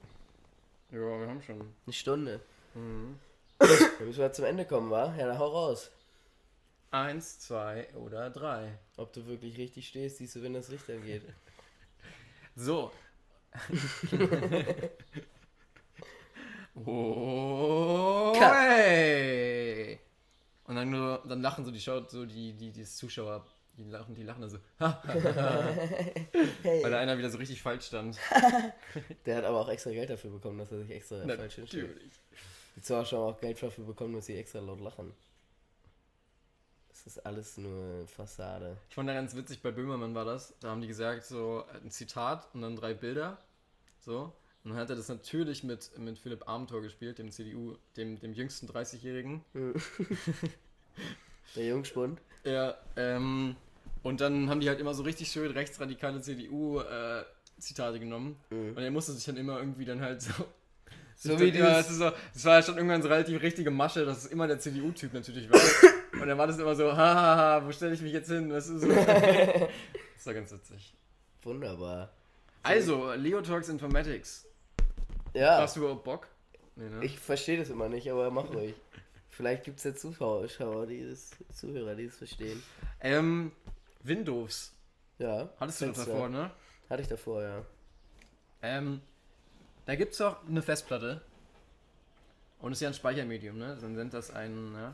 ja, wir haben schon. Eine Stunde. Mhm. Dann müssen wir zum Ende kommen, wa? Ja, dann hau raus. Eins, zwei oder drei. Ob du wirklich richtig stehst, siehst du, wenn das Licht angeht. So. oh, hey. Und dann nur, dann lachen so die Schau, so die, die, die Zuschauer, die lachen, die lachen dann so, Hey. weil da einer wieder so richtig falsch stand. Der hat aber auch extra Geld dafür bekommen, dass er sich extra falsch hinstellt. Natürlich. Die Zuschauer haben auch Geld dafür bekommen, dass sie extra laut lachen. Das ist alles nur Fassade. Ich fand da ganz witzig, bei Böhmermann war das. Da haben die gesagt, so ein Zitat und dann drei Bilder. So. Und dann hat er das natürlich mit, mit Philipp Amthor gespielt, dem CDU, dem, dem jüngsten 30-Jährigen. Der Jungspund. Ja, ähm, und dann haben die halt immer so richtig schön rechtsradikale CDU-Zitate genommen. Mhm. Und er musste sich dann immer irgendwie dann halt so. So wie ja, es, ist so, war schon irgendwann so relativ richtige Masche, dass es immer der CDU-Typ natürlich war. und dann war das immer so, hahaha, wo stelle ich mich jetzt hin? Das ist so. das war ganz witzig. Wunderbar. Also, Leo Talks Informatics. Ja, Hast du überhaupt Bock? Nee, ne? ich verstehe das immer nicht, aber mach ruhig. Vielleicht gibt es ja Zuschauer, die das, Zuhörer, die es verstehen. Ähm, Windows. Ja. Hattest du das davor, ne? Hatte ich davor, ja. Ähm, da gibt es auch eine Festplatte. Und ist ja ein Speichermedium, ne? Dann sind das ein, ja?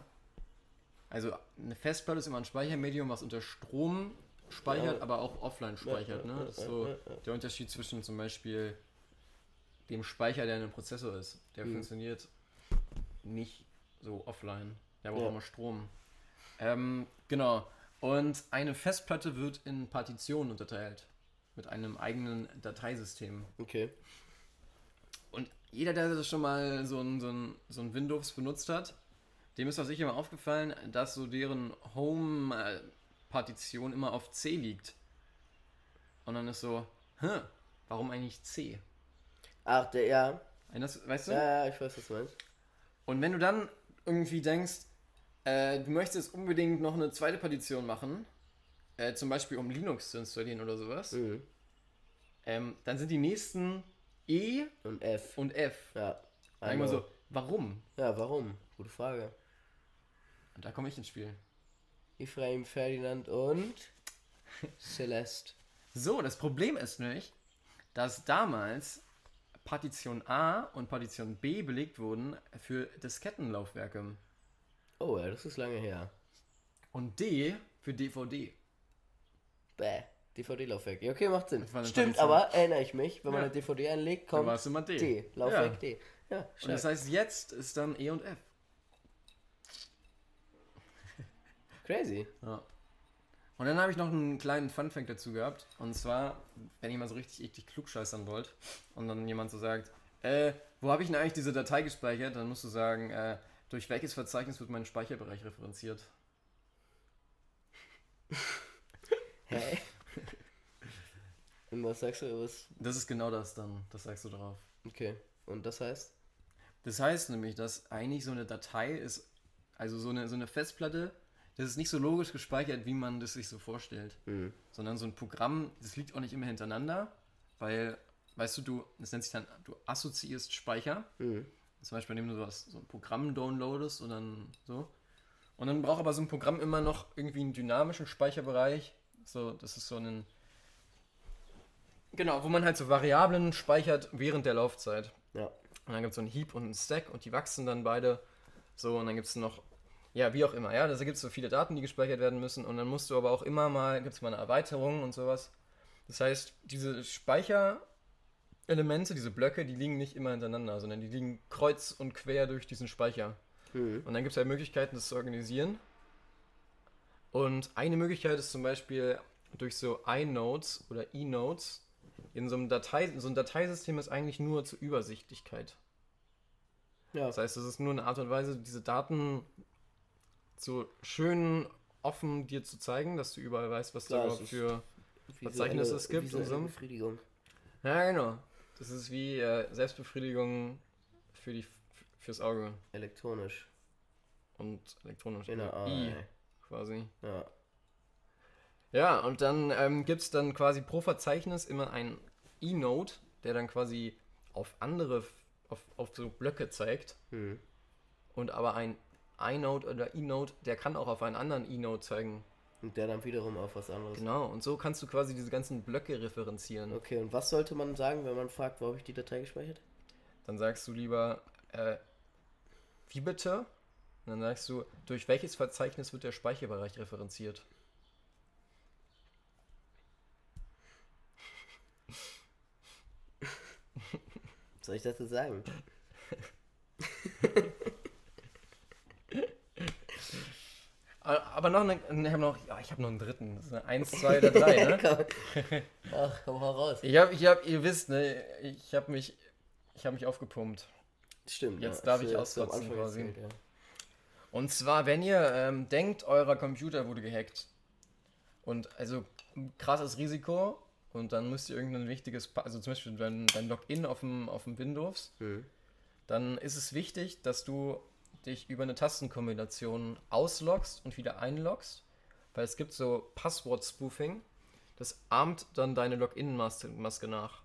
Also eine Festplatte ist immer ein Speichermedium, was unter Strom speichert, Ja. aber auch offline speichert, Ja, ne? ja, Das ist ja, so ja, ja. der Unterschied zwischen zum Beispiel dem Speicher, der in einem Prozessor ist. Der Mhm. funktioniert nicht so offline. Der braucht Ja. immer Strom. Ähm, genau. Und eine Festplatte wird in Partitionen unterteilt. Mit einem eigenen Dateisystem. Okay. Und jeder, der das schon mal so ein, so ein, so ein Windows benutzt hat, dem ist auch sicher mal aufgefallen, dass so deren Home-Partition immer auf C liegt. Und dann ist so, hä, warum eigentlich C? Ach, der, ja. Das, weißt du? Ja, ja, ich weiß, was du meinst. Und wenn du dann irgendwie denkst, äh, du möchtest unbedingt noch eine zweite Partition machen, äh, zum Beispiel um Linux zu installieren oder sowas, Mhm. ähm, dann sind die nächsten E Und F. und F. Ja. Sag ich mal Also, so, warum? Ja, warum? Gute Frage. Und da komme ich ins Spiel. Ephraim, Ferdinand und Celeste. So, das Problem ist nämlich, dass damals Partition A und Partition B belegt wurden für Diskettenlaufwerke Oh ja, das ist lange her. und D für DVD. Bäh. DVD-Laufwerk. Ja, okay, macht Sinn. Stimmt, aber erinnere ich mich, wenn man Ja. eine DVD einlegt, Dann kommt es immer D. D. Laufwerk Ja. D. Ja, Und das heißt, jetzt ist dann E und F. Crazy. Ja. Und dann habe ich noch einen kleinen Funfact dazu gehabt. Und zwar, wenn ihr mal so richtig eklig klugscheißern wollt und dann jemand so sagt, äh, wo habe ich denn eigentlich diese Datei gespeichert? Dann musst du sagen, äh, durch welches Verzeichnis wird mein Speicherbereich referenziert? Hä? Und was sagst du? Was? Das ist genau das dann. Das sagst du drauf. Okay. Und das heißt? Das heißt nämlich, dass eigentlich so eine Datei ist, also so eine, so eine Festplatte, das ist nicht so logisch gespeichert, wie man das sich so vorstellt. Hm. Sondern so ein Programm, das liegt auch nicht immer hintereinander, weil, weißt du, du, das nennt sich dann, du assoziierst Speicher. Hm. Zum Beispiel, indem du was, so ein Programm downloadest und dann so. Und dann braucht aber so ein Programm immer noch irgendwie einen dynamischen Speicherbereich. So, das ist so ein. Genau, wo man halt so Variablen speichert während der Laufzeit. Ja. Und dann gibt es so einen Heap und einen Stack und die wachsen dann beide so und dann gibt es noch, ja, wie auch immer, ja, da gibt es so viele Daten, die gespeichert werden müssen und dann musst du aber auch immer mal, gibt es mal eine Erweiterung und sowas. Das heißt, diese Speicherelemente, diese Blöcke, die liegen nicht immer hintereinander, sondern die liegen kreuz und quer durch diesen Speicher. Hm. Und dann gibt es halt Möglichkeiten, das zu organisieren. Und eine Möglichkeit ist zum Beispiel durch so iNodes oder eNodes. In so einem Datei, so ein Dateisystem ist eigentlich nur zur Übersichtlichkeit. Ja. Das heißt, es ist nur eine Art und Weise, diese Daten so schön offen dir zu zeigen, dass du überall weißt, was Klar, da überhaupt für. Verzeichnis es gibt und visuelle so. Befriedigung. Ja, genau. Das ist wie äh, Selbstbefriedigung für die, fürs Auge Elektronisch. und elektronisch. In der also I AI. quasi. Ja. Ja, und dann ähm, gibt es dann quasi pro Verzeichnis immer ein E-Node, der dann quasi auf andere, auf, auf so Blöcke zeigt. Hm. Und aber ein iNode oder E-Node, der kann auch auf einen anderen E-Node zeigen. Und der dann wiederum auf was anderes. Genau, und so kannst du quasi diese ganzen Blöcke referenzieren. Okay, und was sollte man sagen, wenn man fragt, wo habe ich die Datei gespeichert? Dann sagst du lieber, äh, wie bitte? Und dann sagst du, durch welches Verzeichnis wird der Speicherbereich referenziert? Soll ich dazu sagen? Aber noch eine, ich habe noch, ja, ich habe noch einen dritten. Das ist eine Eins, zwei oder drei, ne? Komm. Ach, komm hau raus. Ich habe, ich habe, ihr wisst, ne, ich habe mich, ich habe mich aufgepumpt. Stimmt. Jetzt ja, darf ich auskotzen quasi. erzählt, ja. Und zwar, wenn ihr ähm, denkt, euer Computer wurde gehackt und also krasses Risiko und dann müsst ihr irgendein wichtiges, Pa- also zum Beispiel dein, dein Login auf dem, auf dem Windows, Hm. dann ist es wichtig, dass du dich über eine Tastenkombination ausloggst und wieder einloggst, weil es gibt so Passwort-Spoofing, das ahmt dann deine Login-Maske Maske nach.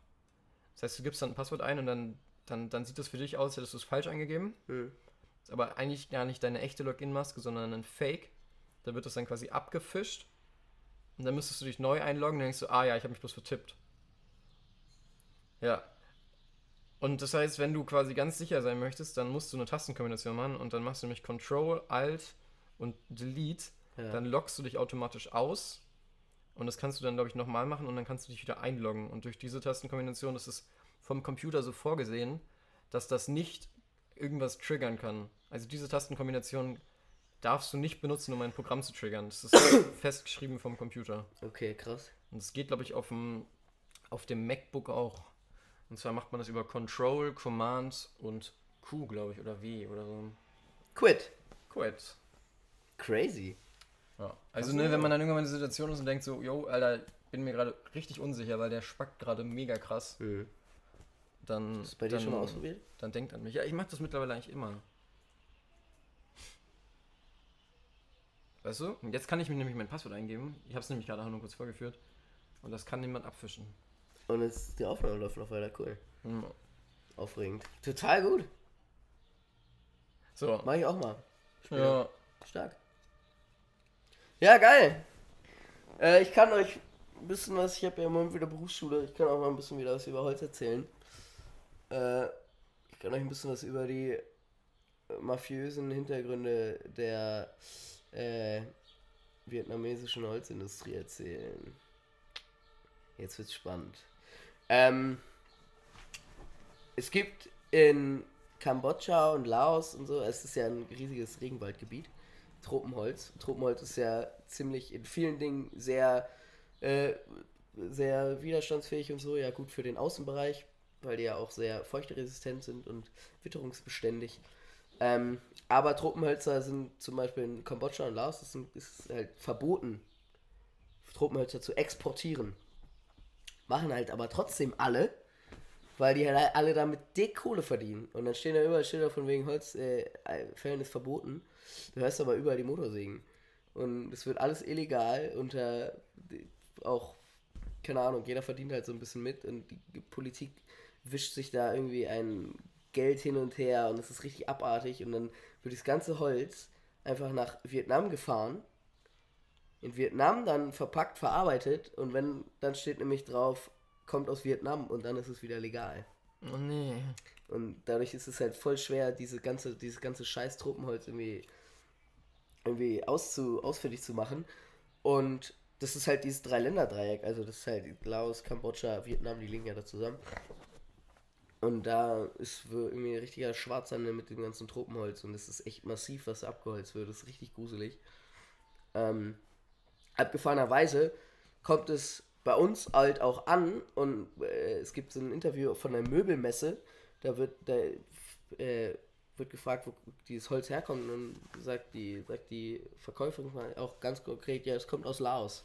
Das heißt, du gibst dann ein Passwort ein und dann, dann, dann sieht das für dich aus, als hättest du es falsch eingegeben. Hm. Ist aber eigentlich gar nicht deine echte Login-Maske, sondern ein Fake. Da wird das dann quasi abgefischt. Und dann müsstest du dich neu einloggen und dann denkst du, ah ja, ich habe mich bloß vertippt. Ja. Und das heißt, wenn du quasi ganz sicher sein möchtest, dann musst du eine Tastenkombination machen und dann machst du nämlich Control, Alt und Delete. Ja. Dann loggst du dich automatisch aus. Und das kannst du dann, glaube ich, nochmal machen und dann kannst du dich wieder einloggen. Und durch diese Tastenkombination ist es vom Computer so vorgesehen, dass das nicht irgendwas triggern kann. Also diese Tastenkombination darfst du nicht benutzen, um ein Programm zu triggern. Das ist festgeschrieben vom Computer. Okay, krass. Und es geht, glaube ich, auf dem, auf dem MacBook auch. Und zwar macht man das über Control, Command und Q, glaube ich, oder W oder so. Quit. Quit. Crazy. Ja. Also, ne, wenn man dann irgendwann in der Situation ist und denkt so, yo, Alter, bin mir gerade richtig unsicher, weil der spackt gerade mega krass, Hm. dann, Hast du bei dir dann, schon mal ausprobiert? dann denkt an mich. Ja, ich mache das mittlerweile eigentlich immer. Weißt du? Und jetzt kann ich mir nämlich mein Passwort eingeben. Ich habe es nämlich gerade auch nur kurz vorgeführt. Und das kann niemand abfischen. Und jetzt die Aufnahme läuft noch weiter. Cool. Hm. Aufregend. Total gut. So. Mach ich auch mal. Ja. Stark. Ja, geil. Äh, ich kann euch ein bisschen was, ich habe ja im Moment wieder Berufsschule, ich kann auch mal ein bisschen wieder was über Holz erzählen. Äh, ich kann euch ein bisschen was über die äh, mafiösen Hintergründe der äh, vietnamesischen Holzindustrie erzählen. Jetzt wird's spannend. Ähm, es gibt in Kambodscha und Laos und so, es ist ja ein riesiges Regenwaldgebiet. Tropenholz. Tropenholz ist ja ziemlich in vielen Dingen sehr, äh, sehr widerstandsfähig und so, ja gut für den Außenbereich, weil die ja auch sehr feuchteresistent sind und witterungsbeständig. Ähm, aber Tropenhölzer sind zum Beispiel in Kambodscha und Laos ist, ist halt verboten, Tropenhölzer zu exportieren. Machen halt aber trotzdem alle, weil die halt alle damit dick Kohle verdienen. Und dann stehen da überall Schilder von wegen Holzfällen äh, ist verboten. Du hörst aber überall die Motorsägen. Und es wird alles illegal unter auch, keine Ahnung, jeder verdient halt so ein bisschen mit und die Politik wischt sich da irgendwie ein Geld hin und her und es ist richtig abartig und dann wird das ganze Holz einfach nach Vietnam gefahren, in Vietnam dann verpackt, verarbeitet und wenn, dann steht nämlich drauf, kommt aus Vietnam und dann ist es wieder legal. Oh nee. Und dadurch ist es halt voll schwer, diese ganze, dieses ganze scheiß Tropenholz irgendwie, irgendwie auszu, ausfindig zu machen. Und das ist halt dieses Dreiländeredreieck, also das ist halt Laos, Kambodscha, Vietnam, die liegen ja da zusammen. Und da ist irgendwie ein richtiger Schwarzhandel mit dem ganzen Tropenholz und es ist echt massiv, was abgeholzt wird. Das ist richtig gruselig. Ähm, abgefahrenerweise kommt es bei uns halt auch an und äh, es gibt so ein Interview von der Möbelmesse, da wird, da, äh, wird gefragt, wo dieses Holz herkommt und dann sagt die, sagt die Verkäuferin auch ganz konkret, ja, es kommt aus Laos.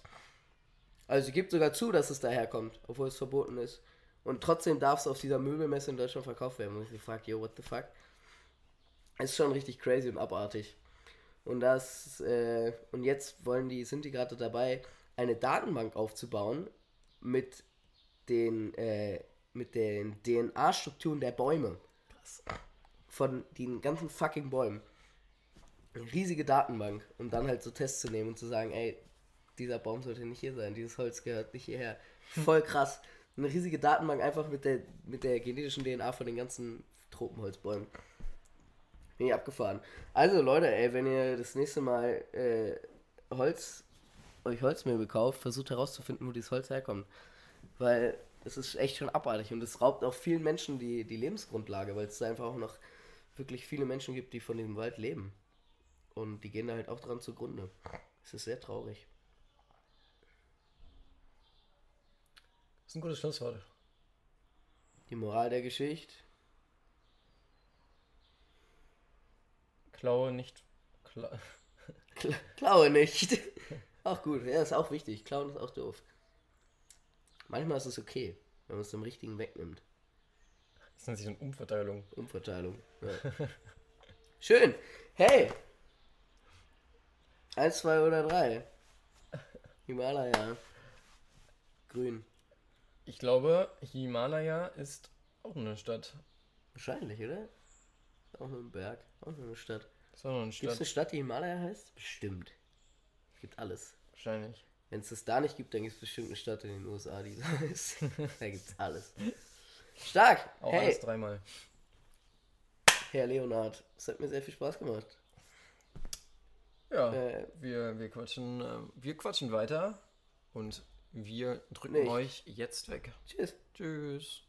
Also sie gibt sogar zu, dass es daherkommt, obwohl es verboten ist. Und trotzdem darf es auf dieser Möbelmesse in Deutschland verkauft werden. Und ich gefragt, yo, what the fuck? Es ist schon richtig crazy und abartig. Und das, äh, und jetzt wollen die, sind die gerade dabei, eine Datenbank aufzubauen mit den, äh, mit den DNA-Strukturen der Bäume. Krass. Von den ganzen fucking Bäumen. Eine riesige Datenbank. Und dann halt so Tests zu nehmen und zu sagen, ey, dieser Baum sollte nicht hier sein, dieses Holz gehört nicht hierher. Voll krass. Eine riesige Datenbank einfach mit der, mit der genetischen DNA von den ganzen Tropenholzbäumen. Bin ich abgefahren. Also Leute, ey, wenn ihr das nächste Mal äh, Holz, euch Holzmöbel kauft, versucht herauszufinden, wo dieses Holz herkommt. Weil es ist echt schon abartig und es raubt auch vielen Menschen die, die Lebensgrundlage, weil es einfach auch noch wirklich viele Menschen gibt, die von diesem Wald leben. Und die gehen da halt auch dran zugrunde. Es ist sehr traurig. Das ist ein gutes Schlusswort. Die Moral der Geschichte. Klaue nicht. Kla Kla klaue nicht. auch gut, ja, ist auch wichtig. Klauen ist auch doof. Manchmal ist es okay, wenn man es dem Richtigen wegnimmt. Das nennt sich eine Umverteilung. Umverteilung. Ja. Schön. Hey. Eins, zwei oder drei. Himalaya. Grün. Ich glaube, Himalaya ist auch eine Stadt. Wahrscheinlich, oder? Auch nur ein Berg. Auch nur eine Stadt. Ist auch noch eine Gibt es Stadt. eine Stadt, die Himalaya heißt? Bestimmt. Es gibt alles. Wahrscheinlich. Wenn es das da nicht gibt, dann gibt es bestimmt eine Stadt in den USA, die so heißt. da gibt es alles. Stark! Auch hey, alles dreimal. Herr Leonard, es hat mir sehr viel Spaß gemacht. Ja, Äh, wir, wir, quatschen, äh, wir quatschen weiter und wir drücken Nicht. euch jetzt weg. tschüss. Tschüss.